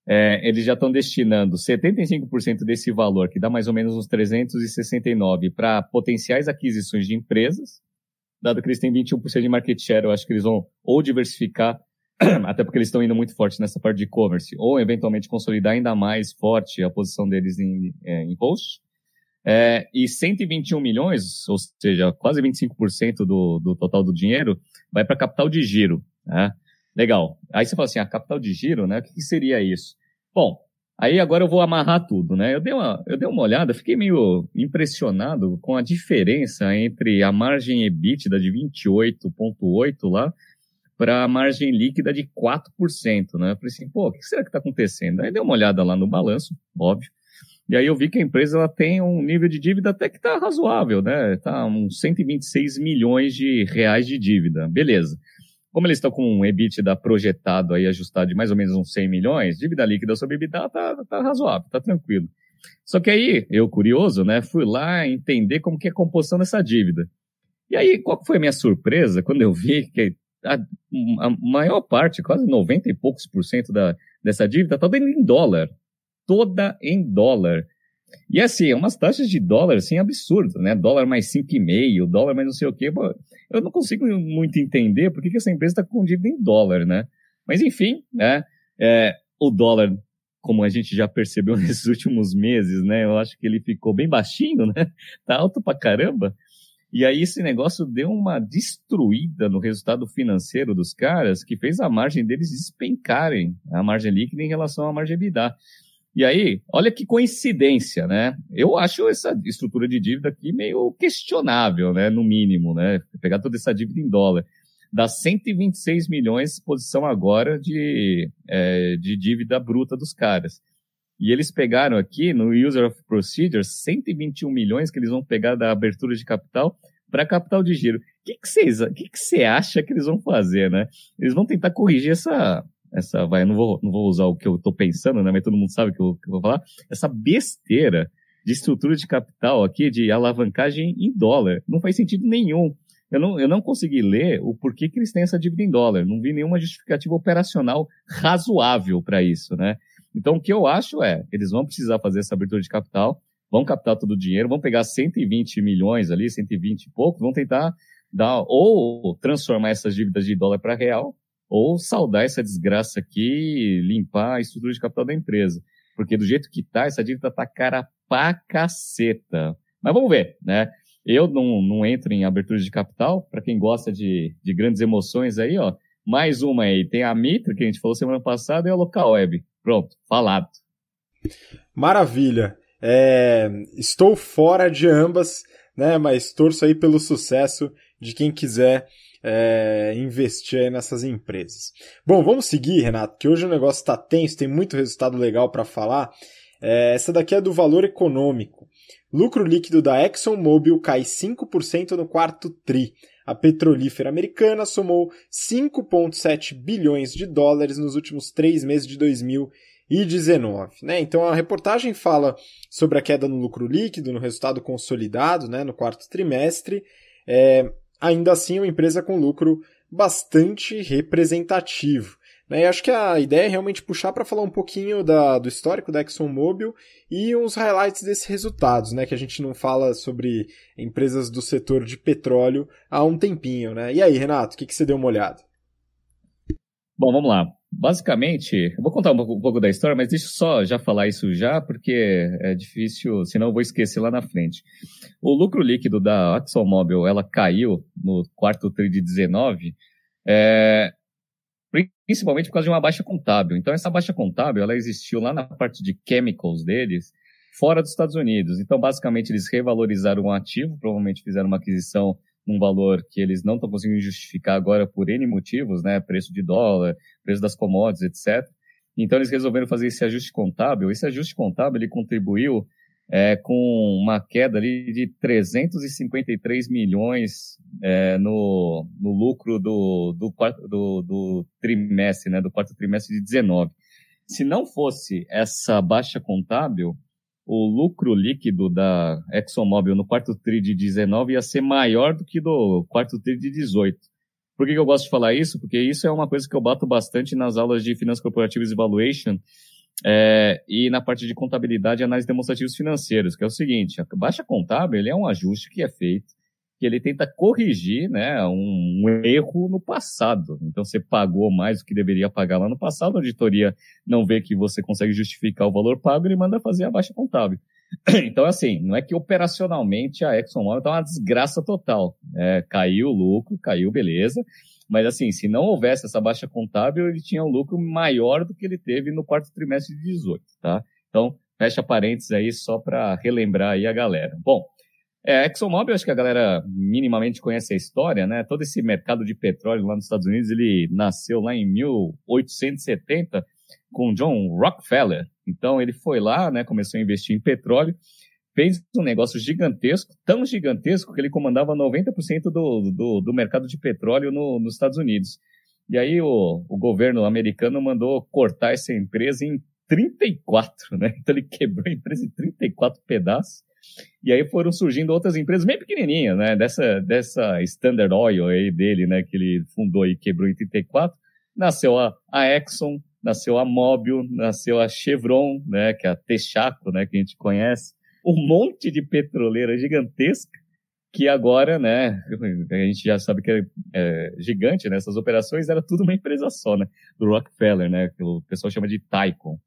é, eles já estão destinando 75% desse valor, que dá mais ou menos uns 369, para potenciais aquisições de empresas. Dado que eles têm 21% de market share, eu acho que eles vão ou diversificar, até porque eles estão indo muito forte nessa parte de e-commerce, ou eventualmente consolidar ainda mais forte a posição deles em, é, em host. É, e 121 milhões, ou seja, quase 25% do, do total do dinheiro, vai para capital de giro. Né? Legal. Aí você fala assim, a ah, capital de giro, né? O que, que, seria isso? Bom, aí agora eu vou amarrar tudo, né? Eu dei uma, eu dei uma olhada, fiquei meio impressionado com a diferença entre a margem EBITDA de 28,8 lá para a margem líquida de 4%, né? Eu falei assim, pô, o que será que está acontecendo? Aí dei uma olhada lá no balanço, óbvio. E aí eu vi que a empresa ela tem um nível de dívida até que está razoável, né? Tá uns 126 milhões de reais de dívida. Beleza. Como eles estão com um EBITDA projetado aí, ajustado de mais ou menos uns 100 milhões, dívida líquida sobre EBITDA tá, tá razoável, tá tranquilo. Só que aí, eu curioso, né, fui lá entender como que é a composição dessa dívida. E aí, qual foi a minha surpresa quando eu vi que a, a maior parte, quase 90 e poucos por cento da, dessa dívida está dando em dólar. Toda em dólar. E assim, umas taxas de dólar, assim, absurdas, né? Dólar mais 5,5, dólar mais não sei o quê. Eu não consigo muito entender por que, que essa empresa está com dívida em dólar, né? Mas enfim, né? É, o dólar, como a gente já percebeu nesses últimos meses, né? Eu acho que ele ficou bem baixinho, né? Tá alto pra caramba. E aí esse negócio deu uma destruída no resultado financeiro dos caras que fez a margem deles despencarem, a margem líquida em relação à margem EBITDA. E aí, olha que coincidência, né? Eu acho essa estrutura de dívida aqui meio questionável, né? No mínimo, né? Pegar toda essa dívida em dólar. Dá 126 milhões posição agora de, é, de dívida bruta dos caras. E eles pegaram aqui no User of Procedures 121 milhões que eles vão pegar da abertura de capital para capital de giro. O que, que, vocês, que, que você acha que eles vão fazer, né? Eles vão tentar corrigir essa, essa, vai, não vou, não vou usar o que eu estou pensando, né, mas todo mundo sabe o que eu, que eu vou falar, essa besteira de estrutura de capital aqui, de alavancagem em dólar. Não faz sentido nenhum. Eu não, eu não consegui ler o porquê que eles têm essa dívida em dólar. Não vi nenhuma justificativa operacional razoável para isso, né? Então, o que eu acho é, eles vão precisar fazer essa abertura de capital, vão captar todo o dinheiro, vão pegar 120 milhões ali, 120 e pouco, vão tentar dar, ou transformar essas dívidas de dólar para real, ou saldar essa desgraça aqui, limpar a estrutura de capital da empresa. Porque do jeito que tá, essa dívida tá cara pra caceta. Mas vamos ver, né? Eu não, não entro em aberturas de capital. Para quem gosta de, de grandes emoções aí, ó. Mais uma aí. Tem a Mitra, que a gente falou semana passada, e a Local Web. Pronto, falado. Maravilha. É, estou fora de ambas, né? Mas torço aí pelo sucesso de quem quiser é, investir nessas empresas. Bom, vamos seguir, Renato, que hoje o negócio está tenso, tem muito resultado legal para falar. É, essa daqui é do valor econômico. Lucro líquido da ExxonMobil cai 5% no quarto TRI. A petrolífera americana somou 5,7 bilhões de dólares nos últimos três meses de 2019. Né? Então a reportagem fala sobre a queda no lucro líquido, no resultado consolidado né, no quarto trimestre. É, ainda assim uma empresa com lucro bastante representativo. Né? E acho que a ideia é realmente puxar para falar um pouquinho da, do histórico da ExxonMobil e uns highlights desses resultados, né? que a gente não fala sobre empresas do setor de petróleo há um tempinho. Né? E aí, Renato, o que, que você deu uma olhada? Bom, vamos lá. Basicamente, eu vou contar um pouco, um pouco, da história, mas deixa só já falar isso já, porque é difícil, senão eu vou esquecer lá na frente. O lucro líquido da ExxonMobil, ela caiu no quarto tri de 19, é, principalmente por causa de uma baixa contábil. Então, essa baixa contábil, ela existiu lá na parte de chemicals deles, fora dos Estados Unidos. Então, basicamente, eles revalorizaram o ativo, provavelmente fizeram uma aquisição num valor que eles não estão conseguindo justificar agora por N motivos, né? Preço de dólar, preço das commodities, etc. Então eles resolveram fazer esse ajuste contábil. Esse ajuste contábil ele contribuiu é, com uma queda ali de 353 milhões é, no, no lucro do, do, quarto, do, do trimestre, né? Do quarto trimestre de 19. Se não fosse essa baixa contábil, o lucro líquido da ExxonMobil no quarto TRI de 19 ia ser maior do que do quarto TRI de 18. Por que, eu gosto de falar isso? Porque isso é uma coisa que eu bato bastante nas aulas de Finanças Corporativas e Valuation, É, e na parte de contabilidade e análise de demonstrativos financeiros, que é o seguinte, a baixa contábil é um ajuste que é feito, que ele tenta corrigir né, um, um, erro no passado. Então você pagou mais do que deveria pagar lá no passado, a auditoria não vê que você consegue justificar o valor pago, ele manda fazer a baixa contábil. Então, assim, não é que operacionalmente a ExxonMobil está uma desgraça total. É, caiu o lucro, caiu, beleza, mas assim, se não houvesse essa baixa contábil, ele tinha um lucro maior do que ele teve no quarto trimestre de 18, tá? Então, fecha parênteses aí só para relembrar aí a galera. Bom, é, ExxonMobil, acho que a galera minimamente conhece a história, né? Todo esse mercado de petróleo lá nos Estados Unidos, ele nasceu lá em 1870 com John Rockefeller. Então, ele foi lá, né? Começou a investir em petróleo fez um negócio gigantesco, tão gigantesco que ele comandava 90% do, do, do mercado de petróleo no, nos Estados Unidos. E aí o, o governo americano mandou cortar essa empresa em 34, né? Então ele quebrou a empresa em 34 pedaços. E aí foram surgindo outras empresas bem pequenininhas, né? Dessa, dessa Standard Oil aí dele, né? Que ele fundou e quebrou em 34. Nasceu a, a Exxon, nasceu a Mobil, nasceu a Chevron, né? Que é a Texaco, né? Que a gente conhece um monte de petroleira gigantesca que agora, né, a gente já sabe que é, é gigante, né, essas operações era tudo uma empresa só, né, do Rockefeller, né, que o pessoal chama de Tycoon.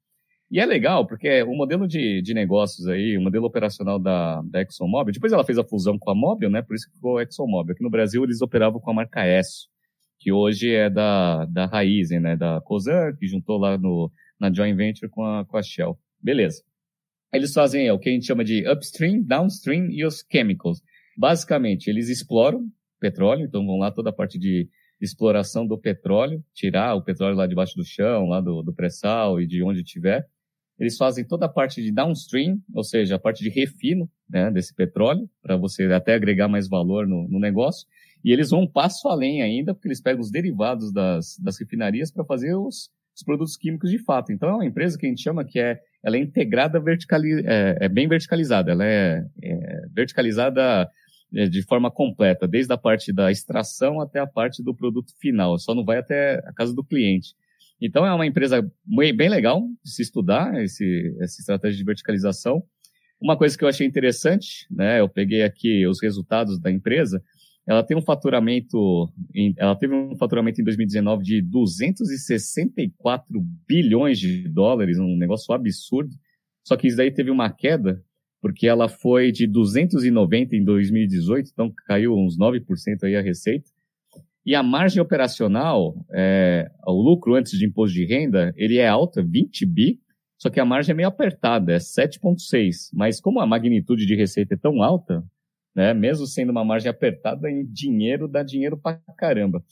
E é legal, porque o modelo de, de negócios aí, o modelo operacional da, da ExxonMobil, depois ela fez a fusão com a Mobil, né, por isso que ficou ExxonMobil. Aqui no Brasil eles operavam com a marca S, que hoje é da, da Raizen, né, da Cosan, que juntou lá no, na joint venture com a, com a Shell. Beleza. Eles fazem é, o que a gente chama de upstream, downstream e os chemicals. Basicamente, eles exploram petróleo, então vão lá toda a parte de exploração do petróleo, tirar o petróleo lá debaixo do chão, lá do, do pré-sal e de onde tiver. Eles fazem toda a parte de downstream, ou seja, a parte de refino né, desse petróleo, para você até agregar mais valor no, no, negócio. E eles vão um passo além ainda, porque eles pegam os derivados das, das refinarias para fazer os, os produtos químicos de fato. Então é uma empresa que a gente chama que é, ela é integrada, verticali, é, é bem verticalizada, ela é, é verticalizada é, de forma completa, desde a parte da extração até a parte do produto final, só não vai até a casa do cliente. Então é uma empresa bem legal de se estudar esse, essa estratégia de verticalização. Uma coisa que eu achei interessante, né, eu peguei aqui os resultados da empresa, ela tem um faturamento, ela teve um faturamento em 2019 de 264 bilhões de dólares, um negócio absurdo. Só que isso daí teve uma queda, porque ela foi de 290 em 2018, então caiu uns 9% aí a receita. E a margem operacional, é, o lucro antes de imposto de renda, ele é alta, 20 bi, só que a margem é meio apertada, é 7,6. Mas como a magnitude de receita é tão alta, né? Mesmo sendo uma margem apertada em dinheiro, dá dinheiro pra caramba.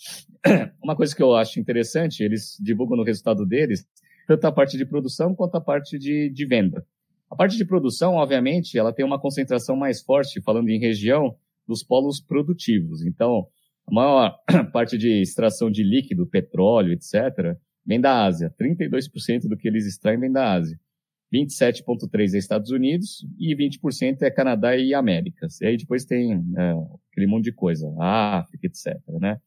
Uma coisa que eu acho interessante, eles divulgam no resultado deles, tanto a parte de produção quanto a parte de, de venda. A parte de produção, obviamente, ela tem uma concentração mais forte, falando em região, dos polos produtivos. Então, a maior parte de extração de líquido, petróleo, etc., vem da Ásia. 32% do que eles extraem vem da Ásia. 27,3% é Estados Unidos e 20% é Canadá e Américas. E aí depois tem é, aquele monte de coisa, África, etc. Né?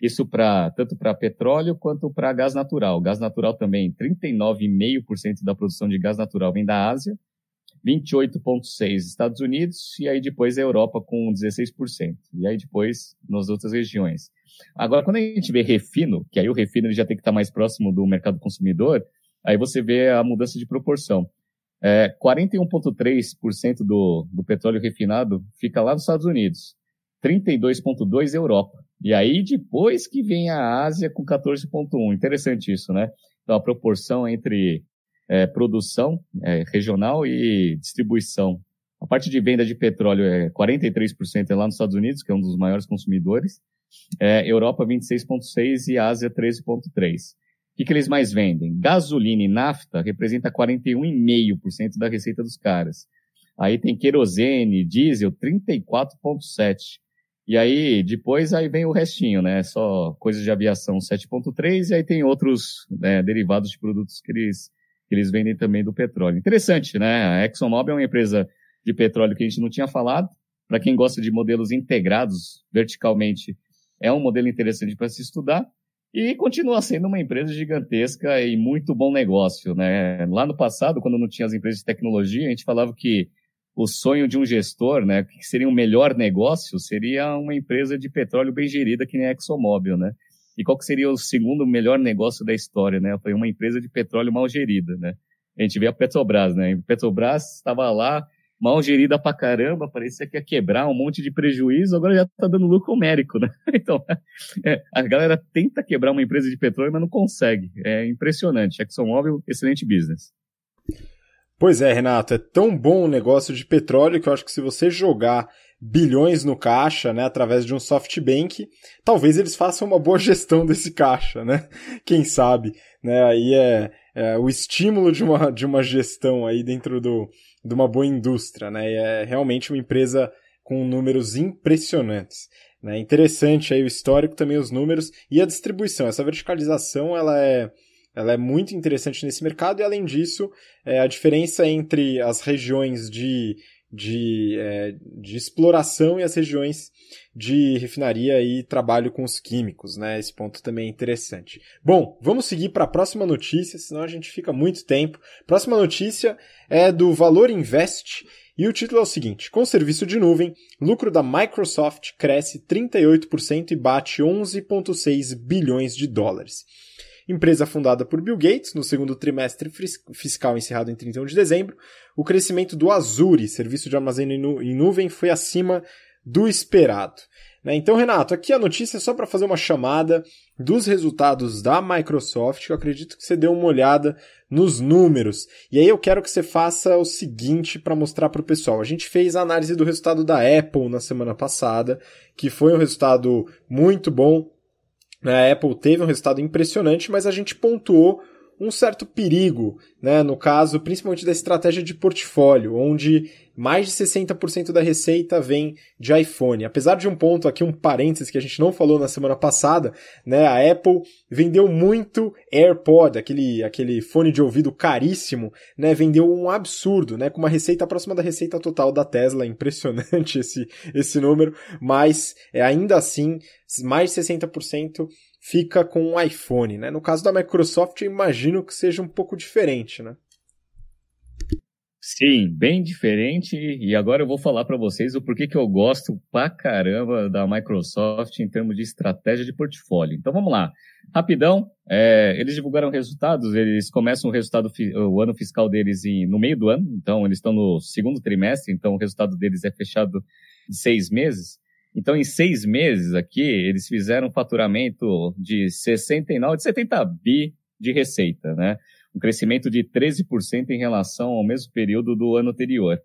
Isso para tanto para petróleo quanto para gás natural. Gás natural também, 39,5% da produção de gás natural vem da Ásia, 28,6% Estados Unidos e aí depois a Europa com 16%. E aí depois nas outras regiões. Agora, quando a gente vê refino, que aí o refino ele já tem que estar mais próximo do mercado consumidor, Aí você vê a mudança de proporção. É, 41,3% do, do petróleo refinado fica lá nos Estados Unidos, 32,2% Europa. E aí depois que vem a Ásia com 14,1%. Interessante isso, né? Então a proporção entre é, produção é, regional e distribuição. A parte de venda de petróleo é 43% é lá nos Estados Unidos, que é um dos maiores consumidores. É, Europa 26,6% e Ásia 13,3%. O que, que eles mais vendem? Gasolina e nafta representa 41,5% da receita dos caras. Aí tem querosene, diesel, 34,7%. E aí, depois, aí vem o restinho, né? Só coisas de aviação, 7,3%. E aí tem outros né, derivados de produtos que eles, eles vendem também do petróleo. Interessante, né? A ExxonMobil é uma empresa de petróleo que a gente não tinha falado. Para quem gosta de modelos integrados verticalmente, é um modelo interessante para se estudar. E continua sendo uma empresa gigantesca e muito bom negócio, né? Lá no passado, quando não tinha as empresas de tecnologia, a gente falava que o sonho de um gestor, né, que seria um melhor negócio, seria uma empresa de petróleo bem gerida que nem a ExxonMobil, né? E qual que seria o segundo melhor negócio da história, né? Foi uma empresa de petróleo mal gerida, né? A gente vê a Petrobras, né? A Petrobras estava lá mal gerida pra caramba, parecia que ia quebrar um monte de prejuízo, agora já tá dando lucro numérico, né? Então, é, a galera tenta quebrar uma empresa de petróleo, mas não consegue. É impressionante. ExxonMobil, excelente business. Pois é, Renato, é tão bom o negócio de petróleo que eu acho que se você jogar bilhões no caixa, né, através de um softbank, talvez eles façam uma boa gestão desse caixa, né? Quem sabe, né? Aí é, é o estímulo de uma, de uma gestão aí dentro do, de uma boa indústria, né? E é realmente uma empresa com números impressionantes. Né? Interessante aí o histórico, também os números e a distribuição. Essa verticalização ela é, ela é muito interessante nesse mercado e, além disso, é, a diferença entre as regiões de, de, é, de exploração e as regiões de refinaria e trabalho com os químicos, né? Esse ponto também é interessante. Bom, vamos seguir para a próxima notícia, senão a gente fica muito tempo. Próxima notícia é do Valor Invest e o título é o seguinte: com serviço de nuvem, lucro da Microsoft cresce 38% e bate 11,6 bilhões de dólares. Empresa fundada por Bill Gates no segundo trimestre fiscal encerrado em 31 de dezembro, o crescimento do Azure, serviço de armazenamento em nuvem, foi acima do esperado. Né? Então, Renato, aqui a notícia é só para fazer uma chamada dos resultados da Microsoft, eu acredito que você deu uma olhada nos números. E aí eu quero que você faça o seguinte para mostrar para o pessoal. A gente fez a análise do resultado da Apple na semana passada, que foi um resultado muito bom. A Apple teve um resultado impressionante, mas a gente pontuou um certo perigo, né? No caso, principalmente da estratégia de portfólio, onde mais de 60% da receita vem de iPhone. Apesar de um ponto aqui, um parênteses que a gente não falou na semana passada, né? A Apple vendeu muito AirPod, aquele, aquele fone de ouvido caríssimo, né? Vendeu um absurdo, né? Com uma receita próxima da receita total da Tesla. Impressionante esse, esse número, mas é, ainda assim, mais de 60% fica com o iPhone, né? No caso da Microsoft, eu imagino que seja um pouco diferente, né? Sim, bem diferente. E agora eu vou falar para vocês o porquê que eu gosto pra caramba da Microsoft em termos de estratégia de portfólio. Então vamos lá. Rapidão, é, eles divulgaram resultados, eles começam o resultado, o ano fiscal deles em, no meio do ano, então eles estão no segundo trimestre, então o resultado deles é fechado de seis meses. Então, em seis meses aqui, eles fizeram um faturamento de 69, de 70 bi de receita, né? Um crescimento de 13% em relação ao mesmo período do ano anterior.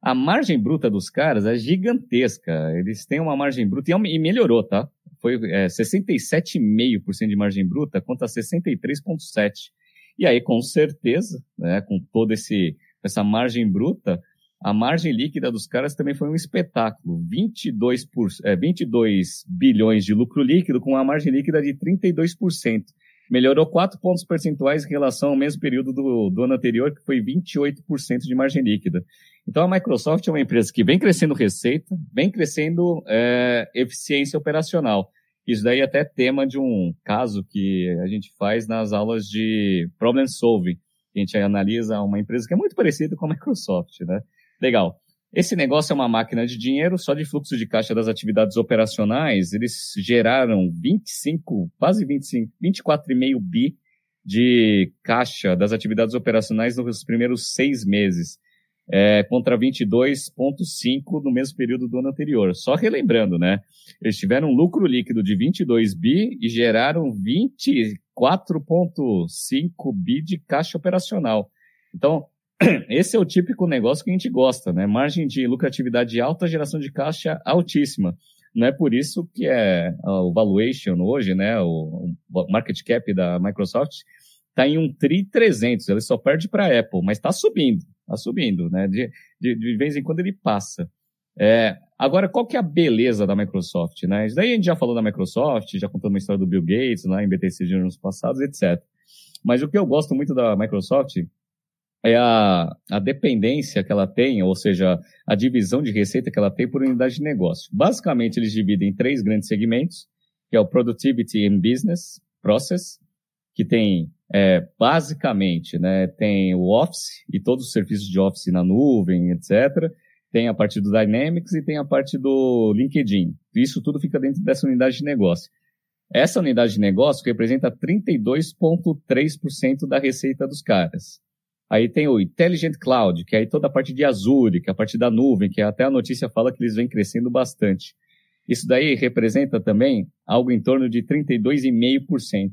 A margem bruta dos caras é gigantesca. Eles têm uma margem bruta e melhorou, tá? Foi é, 67,5% de margem bruta contra 63,7%. E aí, com certeza, né, com toda esse, essa margem bruta, a margem líquida dos caras também foi um espetáculo. 22, por, é, 22 bilhões de lucro líquido com uma margem líquida de 32%. Melhorou 4 pontos percentuais em relação ao mesmo período do, do ano anterior, que foi 28% de margem líquida. Então a Microsoft é uma empresa que vem crescendo receita, vem crescendo é, eficiência operacional. Isso daí é até tema de um caso que a gente faz nas aulas de problem solving. A gente analisa uma empresa que é muito parecida com a Microsoft, né? Legal. Esse negócio é uma máquina de dinheiro, só de fluxo de caixa das atividades operacionais, eles geraram 25, quase 25, 24,5 bi de caixa das atividades operacionais nos primeiros seis meses, é, contra 22,5 no mesmo período do ano anterior. Só relembrando, né? Eles tiveram um lucro líquido de 22 bi e geraram 24,5 bi de caixa operacional. Então, esse é o típico negócio que a gente gosta, né? Margem de lucratividade alta, geração de caixa altíssima. Não é por isso que é o valuation hoje, né? O, market cap da Microsoft está em um tri 300. Ele só perde para a Apple, mas está subindo, está subindo, né? De, de, de, vez em quando ele passa. É, agora, qual que é a beleza da Microsoft, né? Isso daí a gente já falou da Microsoft, já contou uma história do Bill Gates lá em BTC de anos passados, etc. Mas o que eu gosto muito da Microsoft é a, a dependência que ela tem, ou seja, a divisão de receita que ela tem por unidade de negócio. Basicamente, eles dividem em três grandes segmentos, que é o Productivity and Business, Process, que tem é, basicamente, né, tem o Office e todos os serviços de Office na nuvem, etc. Tem a parte do Dynamics e tem a parte do LinkedIn. Isso tudo fica dentro dessa unidade de negócio. Essa unidade de negócio representa 32,3% da receita dos caras. Aí tem o Intelligent Cloud, que é aí toda a parte de Azure, que é a parte da nuvem, que até a notícia fala que eles vêm crescendo bastante. Isso daí representa também algo em torno de 32,5%.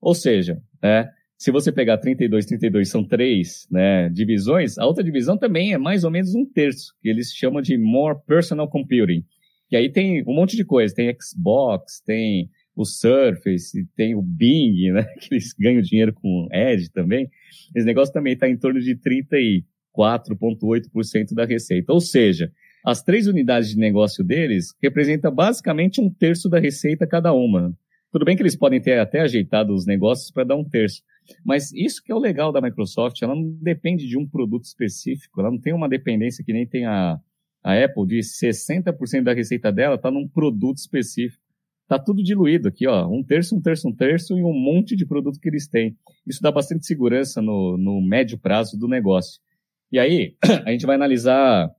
Ou seja, né, se você pegar 32, 32 são três né, divisões, a outra divisão também é mais ou menos um terço, que eles chamam de More Personal Computing. E aí tem um monte de coisa, tem Xbox, tem o Surface, tem o Bing, né, que eles ganham dinheiro com Edge também. Esse negócio também está em torno de 34,8% da receita. Ou seja, as três unidades de negócio deles representam basicamente um terço da receita cada uma. Tudo bem que eles podem ter até ajeitado os negócios para dar um terço. Mas isso que é o legal da Microsoft, ela não depende de um produto específico, ela não tem uma dependência que nem tem a, a Apple, de 60% da receita dela está num produto específico. Tá tudo diluído aqui, ó. Um terço, um terço, um terço e um monte de produto que eles têm. Isso dá bastante segurança no, no médio prazo do negócio. E aí, a gente vai analisar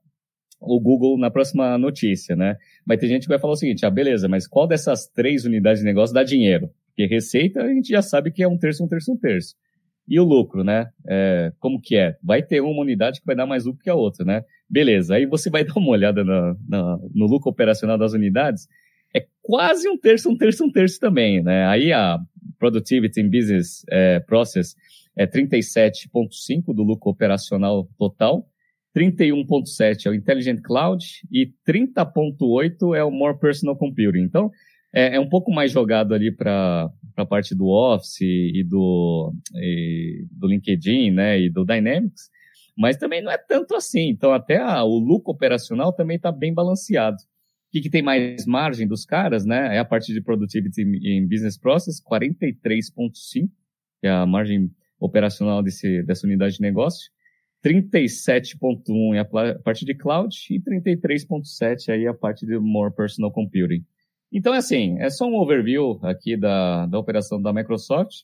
o Google na próxima notícia, né? Vai ter gente que vai falar o seguinte, ah, beleza, mas qual dessas três unidades de negócio dá dinheiro? Porque receita a gente já sabe que é um terço, um terço, um terço. E o lucro, né? É, como que é? Vai ter uma unidade que vai dar mais lucro que a outra, né? Beleza, aí você vai dar uma olhada na, na, no lucro operacional das unidades é quase um terço, um terço, um terço também, né? Aí a Productivity in Business é, Process é 37,5% do lucro operacional total, 31,7% é o Intelligent Cloud e 30,8% é o More Personal Computing. Então, é, é um pouco mais jogado ali para a parte do Office e do, e do LinkedIn, né, e do Dynamics, mas também não é tanto assim. Então, até a, o lucro operacional também está bem balanceado que, que tem mais margem dos caras, né? É a parte de Productivity em Business Process, 43,5%, que é a margem operacional desse, dessa unidade de negócio. 37,1% é a parte de Cloud e 33,7% aí a parte de More Personal Computing. Então, é assim, é só um overview aqui da, da operação da Microsoft.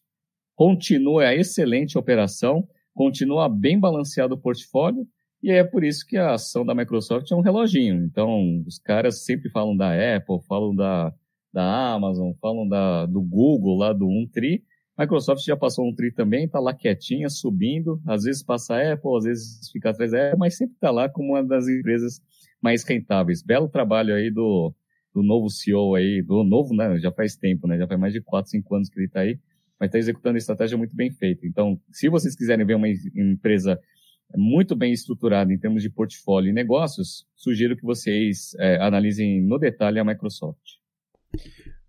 Continua a excelente operação, continua bem balanceado o portfólio, e é por isso que a ação da Microsoft é um reloginho. Então, os caras sempre falam da Apple, falam da, da Amazon, falam da, do Google, lá do 1Tri. Microsoft já passou um tri também, está lá quietinha, subindo. Às vezes passa a Apple, às vezes fica atrás da Apple, mas sempre está lá como uma das empresas mais rentáveis. Belo trabalho aí do, do novo CEO aí, do novo, né? Já faz tempo, né? Já faz mais de 4, 5 anos que ele está aí, mas está executando a estratégia muito bem feita. Então, se vocês quiserem ver uma empresa muito bem estruturado em termos de portfólio e negócios, sugiro que vocês é, analisem no detalhe a Microsoft.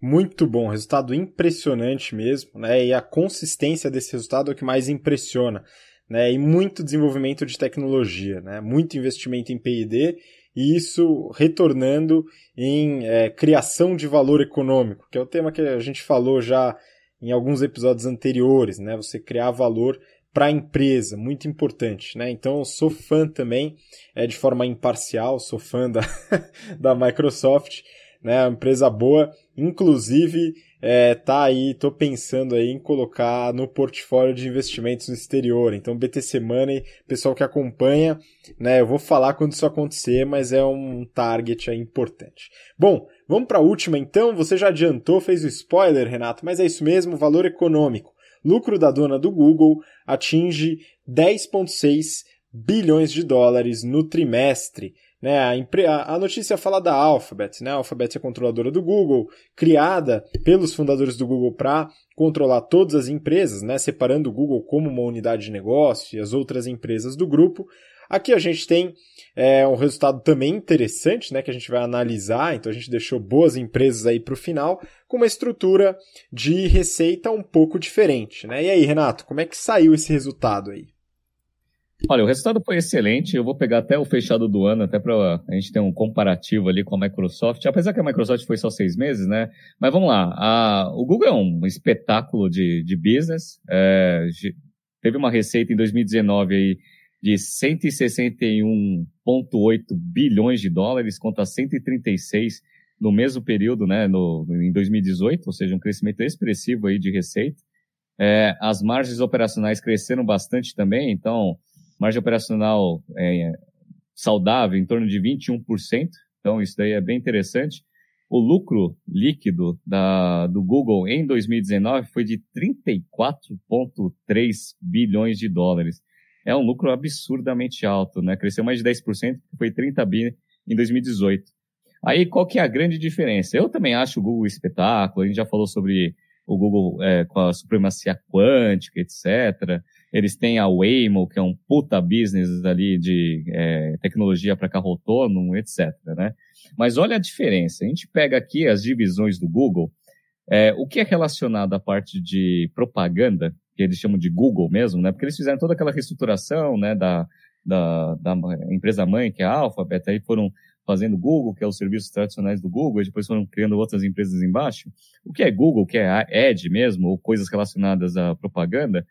Muito bom, resultado impressionante mesmo, né? E a consistência desse resultado é o que mais impressiona, né? E muito desenvolvimento de tecnologia, né? Muito investimento em P&D e isso retornando em é, criação de valor econômico, que é o tema que a gente falou já em alguns episódios anteriores, né? Você criar valor para a empresa, muito importante, né? Então sou fã também, é de forma imparcial, sou fã da, da Microsoft, né? Uma empresa boa, inclusive é, tá aí, tô pensando aí em colocar no portfólio de investimentos no exterior. Então BTC Money, pessoal que acompanha, né? Eu vou falar quando isso acontecer, mas é um target aí importante. Bom, vamos para a última então. Você já adiantou, fez o spoiler, Renato, mas é isso mesmo, valor econômico lucro da dona do Google atinge 10,6 bilhões de dólares no trimestre. Né, a, a, notícia fala da Alphabet, né? A Alphabet é controladora do Google, criada pelos fundadores do Google para controlar todas as empresas, né? Separando o Google como uma unidade de negócio e as outras empresas do grupo. Aqui a gente tem é, um resultado também interessante, né, que a gente vai analisar. Então a gente deixou boas empresas aí para o final, com uma estrutura de receita um pouco diferente, né? E aí, Renato, como é que saiu esse resultado aí? Olha, o resultado foi excelente. Eu vou pegar até o fechado do ano, até para a gente ter um comparativo ali com a Microsoft. Apesar que a Microsoft foi só seis meses, né? Mas vamos lá. A, o Google é um espetáculo de, de business. É, teve uma receita em 2019 aí de 161,8 bilhões de dólares contra 136 no mesmo período, né, no, em 2018, ou seja, um crescimento expressivo aí de receita. É, as margens operacionais cresceram bastante também, então, margem operacional é, saudável em torno de 21%, então isso daí é bem interessante. O lucro líquido da, do Google em 2019 foi de 34,3 bilhões de dólares. É um lucro absurdamente alto, né? Cresceu mais de 10%, foi 30 bi em 2018. Aí, qual que é a grande diferença? Eu também acho o Google espetáculo, a gente já falou sobre o Google é, com a supremacia quântica, etc. Eles têm a Waymo, que é um puta business ali de é, tecnologia para carro autônomo, etc. Né? Mas olha a diferença. A gente pega aqui as divisões do Google, é, o que é relacionado à parte de propaganda, que eles chamam de Google mesmo, né? Porque eles fizeram toda aquela reestruturação, né, da, da, da empresa mãe, que é a Alphabet, aí foram fazendo Google, que é os serviços tradicionais do Google, e depois foram criando outras empresas embaixo. O que é Google, que é a Ad mesmo, ou coisas relacionadas à propaganda,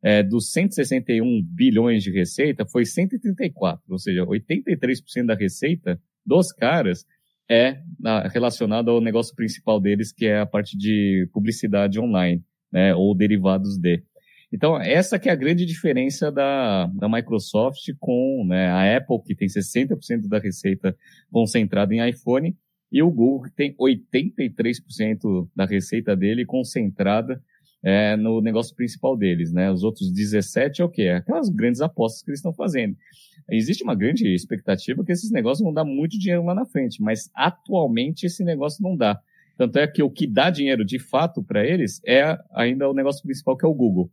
é, dos 161 bilhões de receita, foi 134, ou seja, 83% da receita dos caras é relacionada ao negócio principal deles, que é a parte de publicidade online, né, ou derivados de. Então, essa que é a grande diferença da, da Microsoft com né, a Apple, que tem 60% da receita concentrada em iPhone, e o Google, que tem 83% da receita dele concentrada é, no negócio principal deles, né? Os outros 17 é o quê? É aquelas grandes apostas que eles estão fazendo. Existe uma grande expectativa que esses negócios vão dar muito dinheiro lá na frente, mas atualmente esse negócio não dá. Tanto é que o que dá dinheiro de fato para eles é ainda o negócio principal que é o Google.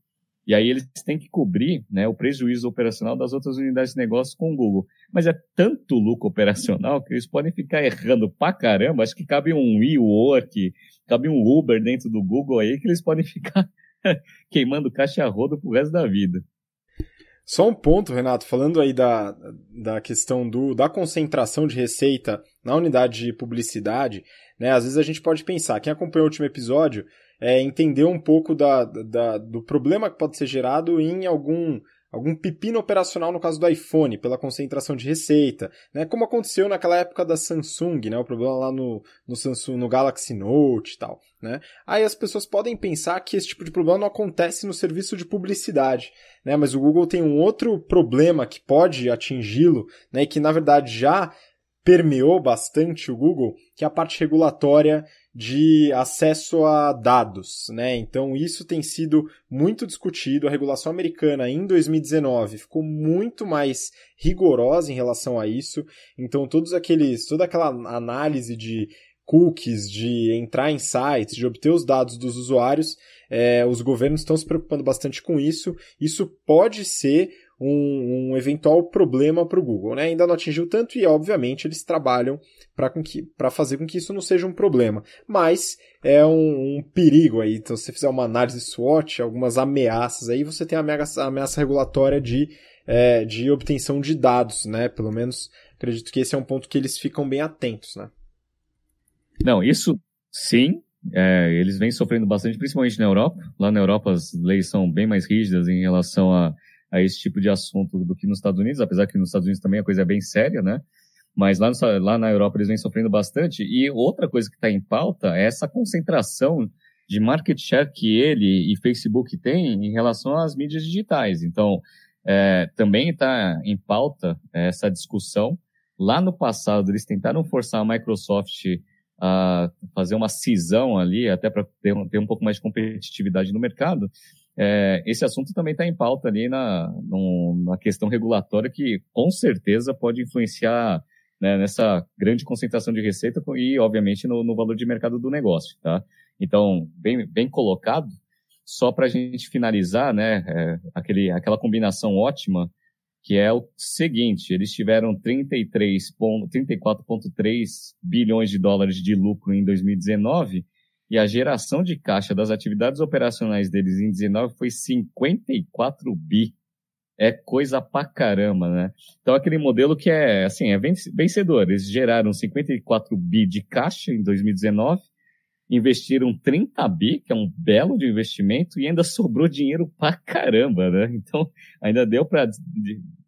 E aí eles têm que cobrir né, o prejuízo operacional das outras unidades de negócio com o Google. Mas é tanto lucro operacional que eles podem ficar errando pra caramba. Acho que cabe um WeWork, cabe um Uber dentro do Google aí que eles podem ficar queimando caixa rodo pro resto da vida. Só um ponto, Renato, falando aí da, da questão do, da concentração de receita na unidade de publicidade, né? Às vezes a gente pode pensar, quem acompanhou o último episódio é, entender um pouco da, da, do problema que pode ser gerado em algum, algum pepino operacional no caso do iPhone, pela concentração de receita, né? Como aconteceu naquela época da Samsung, né? O problema lá no, no Samsung, no Galaxy Note e tal, né? Aí as pessoas podem pensar que esse tipo de problema não acontece no serviço de publicidade, né? Mas o Google tem um outro problema que pode atingi-lo, né? E que na verdade já permeou bastante o Google, que é a parte regulatória de acesso a dados, né? Então isso tem sido muito discutido. A regulação americana em 2019 ficou muito mais rigorosa em relação a isso. Então todos aqueles, toda aquela análise de cookies, de entrar em sites, de obter os dados dos usuários, é, os governos estão se preocupando bastante com isso. Isso pode ser um, um eventual problema para o Google. Né? Ainda não atingiu tanto e, obviamente, eles trabalham para fazer com que isso não seja um problema. Mas é um, um, perigo aí. Então, se você fizer uma análise SWOT, algumas ameaças aí, você tem a ameaça, ameaça regulatória de, é, de obtenção de dados, né? Pelo menos acredito que esse é um ponto que eles ficam bem atentos, né? Não, isso sim. É, eles vêm sofrendo bastante, principalmente na Europa. Lá na Europa as leis são bem mais rígidas em relação a a esse tipo de assunto do que nos Estados Unidos, apesar que nos Estados Unidos também a coisa é bem séria, né? Mas lá, no, lá na Europa eles vêm sofrendo bastante. E outra coisa que está em pauta é essa concentração de market share que ele e Facebook têm em relação às mídias digitais. Então, é, também está em pauta essa discussão. Lá no passado, eles tentaram forçar a Microsoft a fazer uma cisão ali, até para ter, ter um pouco mais de competitividade no mercado é, esse assunto também está em pauta ali na, no, na questão regulatória que com certeza pode influenciar né, nessa grande concentração de receita e, obviamente, no, no, valor de mercado do negócio, tá? Então, bem, bem colocado. Só para a gente finalizar, né, é, aquele, aquela combinação ótima, que é o seguinte, eles tiveram 34,3 bilhões de dólares de lucro em 2019 e a geração de caixa das atividades operacionais deles em 19 foi 54 bi. É coisa pra caramba, né? Então aquele modelo que é, assim, é vencedor. Eles geraram 54 bi de caixa em 2019, investiram 30 bi, que é um belo de investimento, e ainda sobrou dinheiro pra caramba, né? Então ainda deu para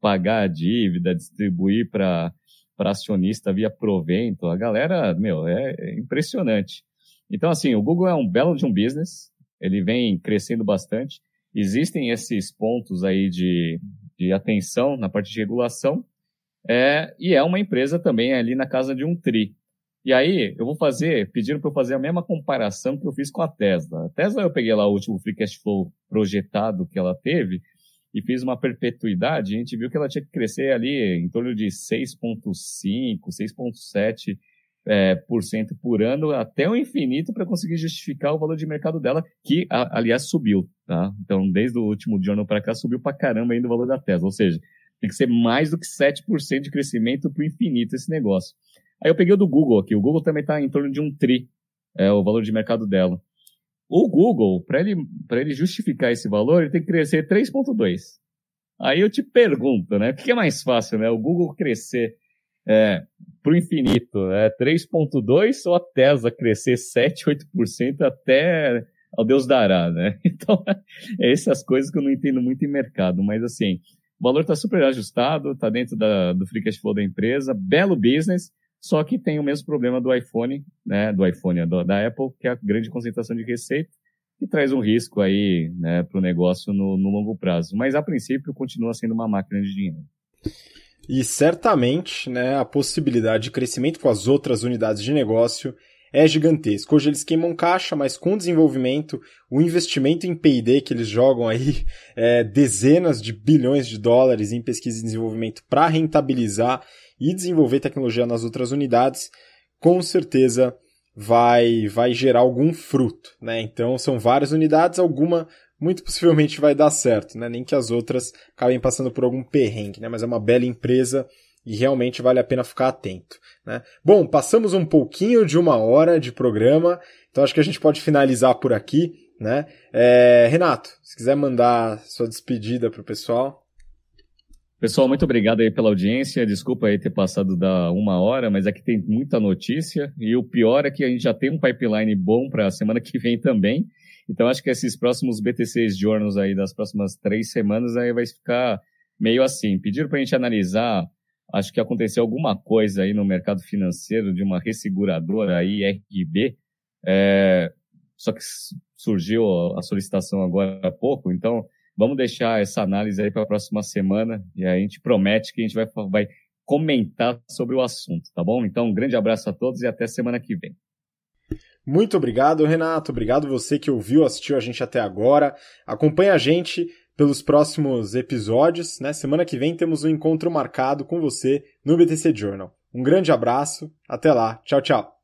pagar a dívida, distribuir para acionista via provento. A galera, meu, é, é impressionante. Então, assim, o Google é um belo de um business, ele vem crescendo bastante. Existem esses pontos aí de, de atenção na parte de regulação, é, e é uma empresa também ali na casa de um TRI. E aí, eu vou fazer, pediram para eu fazer a mesma comparação que eu fiz com a Tesla. A Tesla, eu peguei lá o último Free Cash Flow projetado que ela teve e fiz uma perpetuidade. A gente viu que ela tinha que crescer ali em torno de 6,5%, 6,7% é, por cento por ano até o infinito para conseguir justificar o valor de mercado dela, que, a, aliás, subiu. Tá? Então, desde o último ano para cá, subiu para caramba ainda o valor da Tesla. Ou seja, tem que ser mais do que 7% de crescimento para o infinito esse negócio. Aí eu peguei o do Google aqui. O Google também está em torno de um tri, é o valor de mercado dela. O Google, para ele, ele justificar esse valor, ele tem que crescer 3,2. Aí eu te pergunto, né? O que é mais fácil, né? O Google crescer é, para o infinito, é 3,2 ou a Tesla crescer 7, 8% até ao Deus dará, né? Então, é essas coisas que eu não entendo muito em mercado, mas assim, o valor está super ajustado, está dentro da, do free cash flow da empresa, belo business, só que tem o mesmo problema do iPhone, né, do iPhone, do, da Apple, que é a grande concentração de receita, que traz um risco aí, né, para o negócio no, no longo prazo. Mas a princípio continua sendo uma máquina de dinheiro. E certamente, né, a possibilidade de crescimento com as outras unidades de negócio é gigantesco. Hoje eles queimam caixa, mas com o desenvolvimento, o investimento em P&D que eles jogam aí é, dezenas de bilhões de dólares em pesquisa e desenvolvimento para rentabilizar e desenvolver tecnologia nas outras unidades, com certeza vai vai gerar algum fruto, né? Então são várias unidades, alguma muito possivelmente vai dar certo, né? Nem que as outras acabem passando por algum perrengue, né? Mas é uma bela empresa e realmente vale a pena ficar atento. Né? Bom, passamos um pouquinho de uma hora de programa, então acho que a gente pode finalizar por aqui. Né? É, Renato, se quiser mandar sua despedida para o pessoal. Pessoal, muito obrigado aí pela audiência. Desculpa aí ter passado da uma hora, mas aqui tem muita notícia. E o pior é que a gente já tem um pipeline bom para a semana que vem também. Então acho que esses próximos BTCs Journals aí das próximas três semanas aí vai ficar meio assim. Pediram para a gente analisar acho que aconteceu alguma coisa aí no mercado financeiro de uma resseguradora aí, RB, é, só que surgiu a solicitação agora há pouco, então vamos deixar essa análise aí para a próxima semana e a gente promete que a gente vai, vai comentar sobre o assunto, tá bom? Então, um grande abraço a todos e até semana que vem. Muito obrigado, Renato. Obrigado você que ouviu, assistiu a gente até agora. Acompanhe a gente pelos próximos episódios. Né? Semana que vem temos um encontro marcado com você no BTC Journal. Um grande abraço, até lá, tchau, tchau.